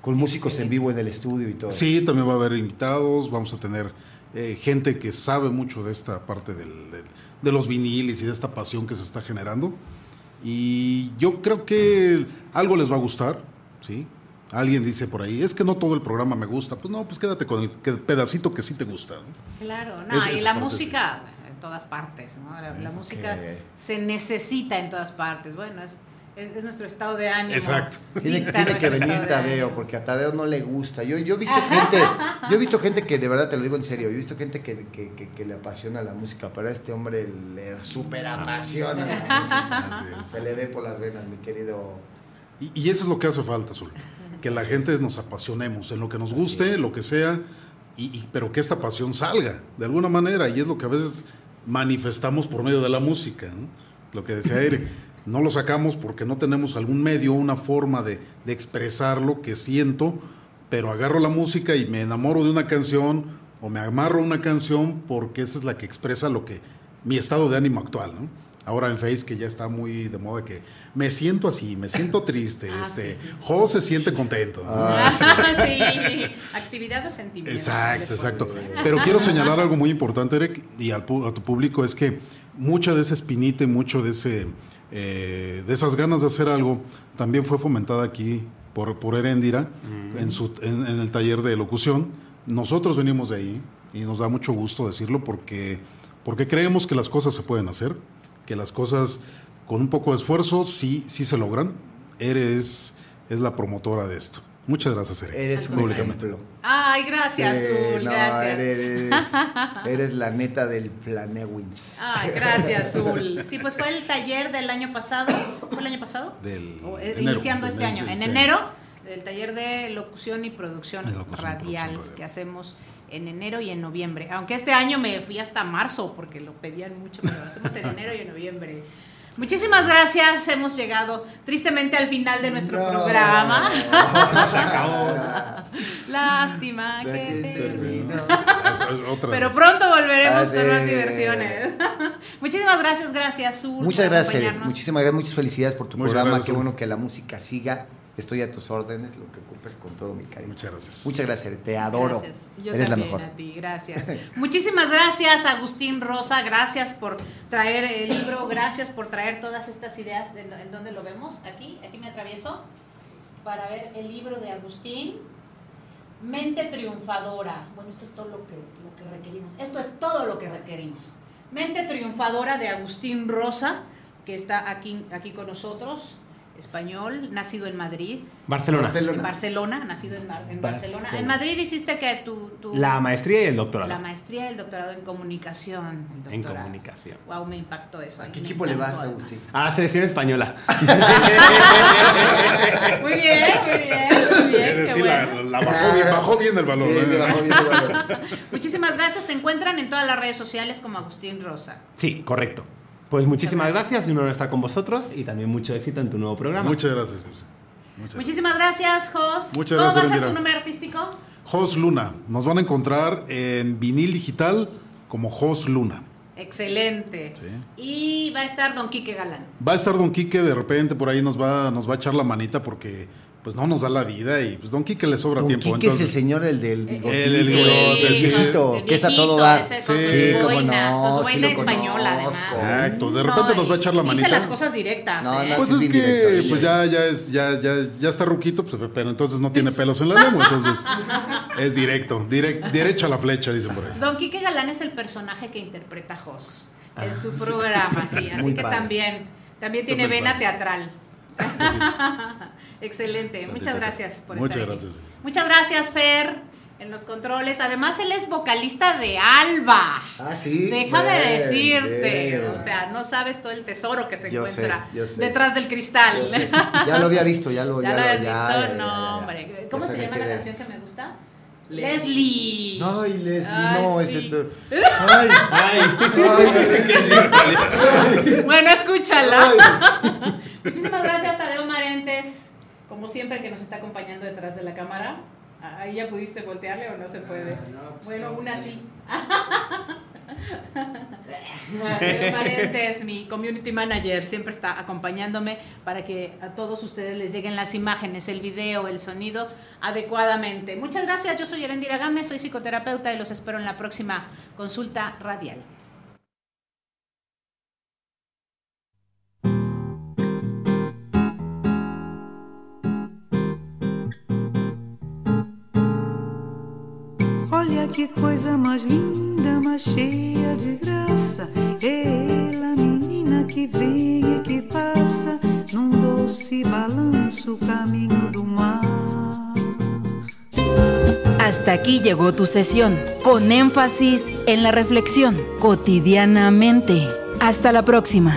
[SPEAKER 3] Con músicos en vivo en el estudio y todo.
[SPEAKER 10] Sí, también va a haber invitados, vamos a tener eh, gente que sabe mucho de esta parte del- del- de los viniles y de esta pasión que se está generando. Y yo creo que algo les va a gustar, ¿sí? Alguien dice por ahí, es que no todo el programa me gusta. Pues no, pues quédate con el pedacito que sí te gusta. ¿no?
[SPEAKER 2] Claro, no, y la música en todas partes, ¿no? La, la música se necesita en todas partes. Bueno, es, es, es nuestro estado de ánimo.
[SPEAKER 10] Exacto.
[SPEAKER 3] Tiene, que venir Tadeo, porque a Tadeo no le gusta. Yo, yo he visto gente, yo he visto gente que de verdad te lo digo en serio, yo he visto gente que, que, que- que le apasiona la música, pero a este hombre le super apasiona la música. Se le ve por las venas, mi querido.
[SPEAKER 10] Y, y eso es lo que hace falta, Zul. Que la gente nos apasionemos en lo que nos guste, lo que sea, y, y- pero que esta pasión salga de alguna manera. Y es lo que a veces manifestamos por medio de la música. ¿no? Lo que decía Eric, no lo sacamos porque no tenemos algún medio, una forma de, de expresar lo que siento, pero agarro la música y me enamoro de una canción o me amarro a una canción porque esa es la que expresa lo que mi estado de ánimo actual. ¿no? ahora en Face que ya está muy de moda que me siento así, me siento triste,
[SPEAKER 2] Ah,
[SPEAKER 10] este, Jo se siente contento.
[SPEAKER 2] sí, actividad de sentimientos.
[SPEAKER 10] Exacto, exacto. Pero quiero señalar algo muy importante, Eric, y al pu- a tu público, es que mucha de esa espinita y mucho de ese eh, de esas ganas de hacer algo también fue fomentada aquí por, por Erendira en, su, en, en el taller de locución. Nosotros venimos de ahí y nos da mucho gusto decirlo porque, porque creemos que las cosas se pueden hacer, que las cosas con un poco de esfuerzo sí, sí se logran. Eres es la promotora de esto. Muchas gracias, Eric.
[SPEAKER 3] Eres un
[SPEAKER 10] públicamente.
[SPEAKER 3] ejemplo.
[SPEAKER 2] Ay, gracias,
[SPEAKER 3] Sí,
[SPEAKER 2] Zul,
[SPEAKER 3] no,
[SPEAKER 2] gracias.
[SPEAKER 3] Eres, eres la neta del Planewins.
[SPEAKER 2] Ay, gracias, Zul. Sí, pues fue el taller del año pasado. ¿Fue el año pasado?
[SPEAKER 10] Del
[SPEAKER 2] O, eh,
[SPEAKER 10] enero,
[SPEAKER 2] iniciando
[SPEAKER 10] del
[SPEAKER 2] este
[SPEAKER 10] mes
[SPEAKER 2] año.
[SPEAKER 10] de
[SPEAKER 2] En
[SPEAKER 10] este
[SPEAKER 2] enero, del taller de locución y producción
[SPEAKER 10] locución y
[SPEAKER 2] radial
[SPEAKER 10] producción
[SPEAKER 2] que hacemos en enero y en noviembre. Aunque este año me fui hasta marzo porque lo pedían mucho, pero hacemos en enero y en noviembre. Muchísimas gracias, hemos llegado tristemente al final de nuestro
[SPEAKER 3] No.
[SPEAKER 2] programa.
[SPEAKER 4] Se acabó.
[SPEAKER 2] Lástima
[SPEAKER 3] Ya
[SPEAKER 2] que
[SPEAKER 3] que
[SPEAKER 2] terminó. Pero pronto volveremos
[SPEAKER 3] Ah,
[SPEAKER 2] con más diversiones. Muchísimas gracias, gracias, Zul.
[SPEAKER 3] Muchas gracias. Muchísimas gracias, muchas felicidades por tu
[SPEAKER 10] Muchas
[SPEAKER 3] programa.
[SPEAKER 10] gracias,
[SPEAKER 3] Qué bueno que la música siga. Estoy a tus órdenes, lo que ocupes con todo mi cariño.
[SPEAKER 10] Muchas gracias.
[SPEAKER 3] Muchas gracias. Te adoro.
[SPEAKER 2] Gracias. Yo
[SPEAKER 3] Eres la
[SPEAKER 2] también
[SPEAKER 3] mejor.
[SPEAKER 2] a ti, gracias. Muchísimas gracias, Agustín Rosa. Gracias por traer el libro. Gracias por traer todas estas ideas. ¿En, en dónde lo vemos? Aquí, aquí me atravieso para ver el libro de Agustín. Mente triunfadora. Bueno, esto es todo lo que, lo que requerimos. Esto es todo lo que requerimos. Mente triunfadora de Agustín Rosa, que está aquí, aquí con nosotros. Español, nacido en Madrid.
[SPEAKER 4] Barcelona.
[SPEAKER 2] En Barcelona, nacido en, Bar- en Barcelona. En Madrid hiciste que tu, tu-
[SPEAKER 4] La maestría y el doctorado.
[SPEAKER 2] la maestría y el doctorado en comunicación.
[SPEAKER 4] En comunicación.
[SPEAKER 2] Wow, me impactó eso.
[SPEAKER 3] ¿A qué
[SPEAKER 2] me
[SPEAKER 3] equipo le vas. Agustín?
[SPEAKER 4] A la selección española.
[SPEAKER 2] Muy bien, muy bien, muy bien.
[SPEAKER 10] Es
[SPEAKER 2] qué
[SPEAKER 10] decir, la,
[SPEAKER 2] bueno.
[SPEAKER 10] la bajó, bien, bajó bien el valor.
[SPEAKER 3] Sí,
[SPEAKER 10] ¿eh?
[SPEAKER 3] se bajó bien el valor.
[SPEAKER 2] Muchísimas gracias. Te encuentran en todas las redes sociales como Agustín Rosa.
[SPEAKER 4] Sí, correcto. Pues muchísimas gracias, un honor estar con vosotros y también mucho éxito en tu nuevo programa.
[SPEAKER 10] Muchas gracias, José. Muchas gracias.
[SPEAKER 2] Muchísimas gracias, Jos.
[SPEAKER 10] Muchas
[SPEAKER 2] ¿Cómo
[SPEAKER 10] gracias,
[SPEAKER 2] va a ser tu nombre artístico?
[SPEAKER 10] Jos Luna. Nos van a encontrar en vinil digital como Jos Luna.
[SPEAKER 2] Excelente.
[SPEAKER 10] Sí.
[SPEAKER 2] Y va a estar Don Quique Galán.
[SPEAKER 10] Va a estar Don Quique, de repente por ahí nos va, nos va a echar la manita porque pues no nos da la vida y pues Don Quique le sobra
[SPEAKER 3] Don
[SPEAKER 10] tiempo.
[SPEAKER 3] Quique es el
[SPEAKER 10] entonces-
[SPEAKER 3] señor el del bigotito,
[SPEAKER 10] El del bigote,
[SPEAKER 3] el
[SPEAKER 10] sí.
[SPEAKER 3] viejito,
[SPEAKER 2] El
[SPEAKER 3] que es a todo
[SPEAKER 2] viejito,
[SPEAKER 3] dar.
[SPEAKER 2] ese con
[SPEAKER 10] Sí,
[SPEAKER 2] su boina,
[SPEAKER 3] no,
[SPEAKER 2] con su
[SPEAKER 3] sí
[SPEAKER 2] boina
[SPEAKER 3] lo
[SPEAKER 2] española,
[SPEAKER 3] conozco.
[SPEAKER 2] además.
[SPEAKER 10] Exacto, de repente
[SPEAKER 2] No,
[SPEAKER 10] nos va a echar la
[SPEAKER 2] Dice
[SPEAKER 10] manita.
[SPEAKER 2] las cosas directas.
[SPEAKER 3] No,
[SPEAKER 2] ¿eh?
[SPEAKER 10] Pues
[SPEAKER 3] sí,
[SPEAKER 10] es que
[SPEAKER 3] directo.
[SPEAKER 10] pues ya, ya, es, ya, ya, ya está ruquito, pues, pero entonces no tiene pelos en la lengua, entonces es directo, direct, derecha la flecha, dicen por ahí.
[SPEAKER 2] Don Quique Galán es el personaje que interpreta Jos en su programa, sí, así
[SPEAKER 3] Ah, Muy
[SPEAKER 2] que
[SPEAKER 3] padre.
[SPEAKER 2] también, también tiene vena
[SPEAKER 10] padre.
[SPEAKER 2] teatral. Excelente, muchas gracias por
[SPEAKER 10] Muchas
[SPEAKER 2] estar aquí.
[SPEAKER 10] gracias.
[SPEAKER 2] Muchas gracias, Fer, en los controles. Además, él es vocalista de Alba.
[SPEAKER 3] Ah, sí.
[SPEAKER 2] Déjame decirte, o sea, no sabes todo el tesoro que se
[SPEAKER 3] Yo
[SPEAKER 2] encuentra
[SPEAKER 3] sé.
[SPEAKER 2] detrás del cristal.
[SPEAKER 3] Ya lo había visto, ya lo
[SPEAKER 2] ¿Ya lo
[SPEAKER 3] ya
[SPEAKER 2] habías
[SPEAKER 3] ya,
[SPEAKER 2] visto? no, hombre. ¿Cómo se llama la canción que me gusta? Leslie.
[SPEAKER 3] Ay, Leslie,
[SPEAKER 2] Ay,
[SPEAKER 3] no,
[SPEAKER 2] sí.
[SPEAKER 3] ese. te- Ay, ay,
[SPEAKER 2] Bueno, escúchala. Muchísimas gracias, Tadeo como siempre, que nos está acompañando detrás de la cámara. Ah, Ahí ya pudiste voltearle o no se puede. bueno, una sí. Tadeo Marentes, mi community manager, siempre está acompañándome para que a todos ustedes les lleguen las imágenes, el video, el sonido adecuadamente. Muchas gracias, yo soy Erendira Gámez, soy psicoterapeuta y los espero en la próxima consulta radial.
[SPEAKER 9] Que coisa mais linda, mais cheia de graça. Ela, menina que vem e que passa num doce balanço caminho do mar.
[SPEAKER 1] Hasta aquí llegó tu sesión, con énfasis en la reflexión, cotidianamente. Hasta la próxima.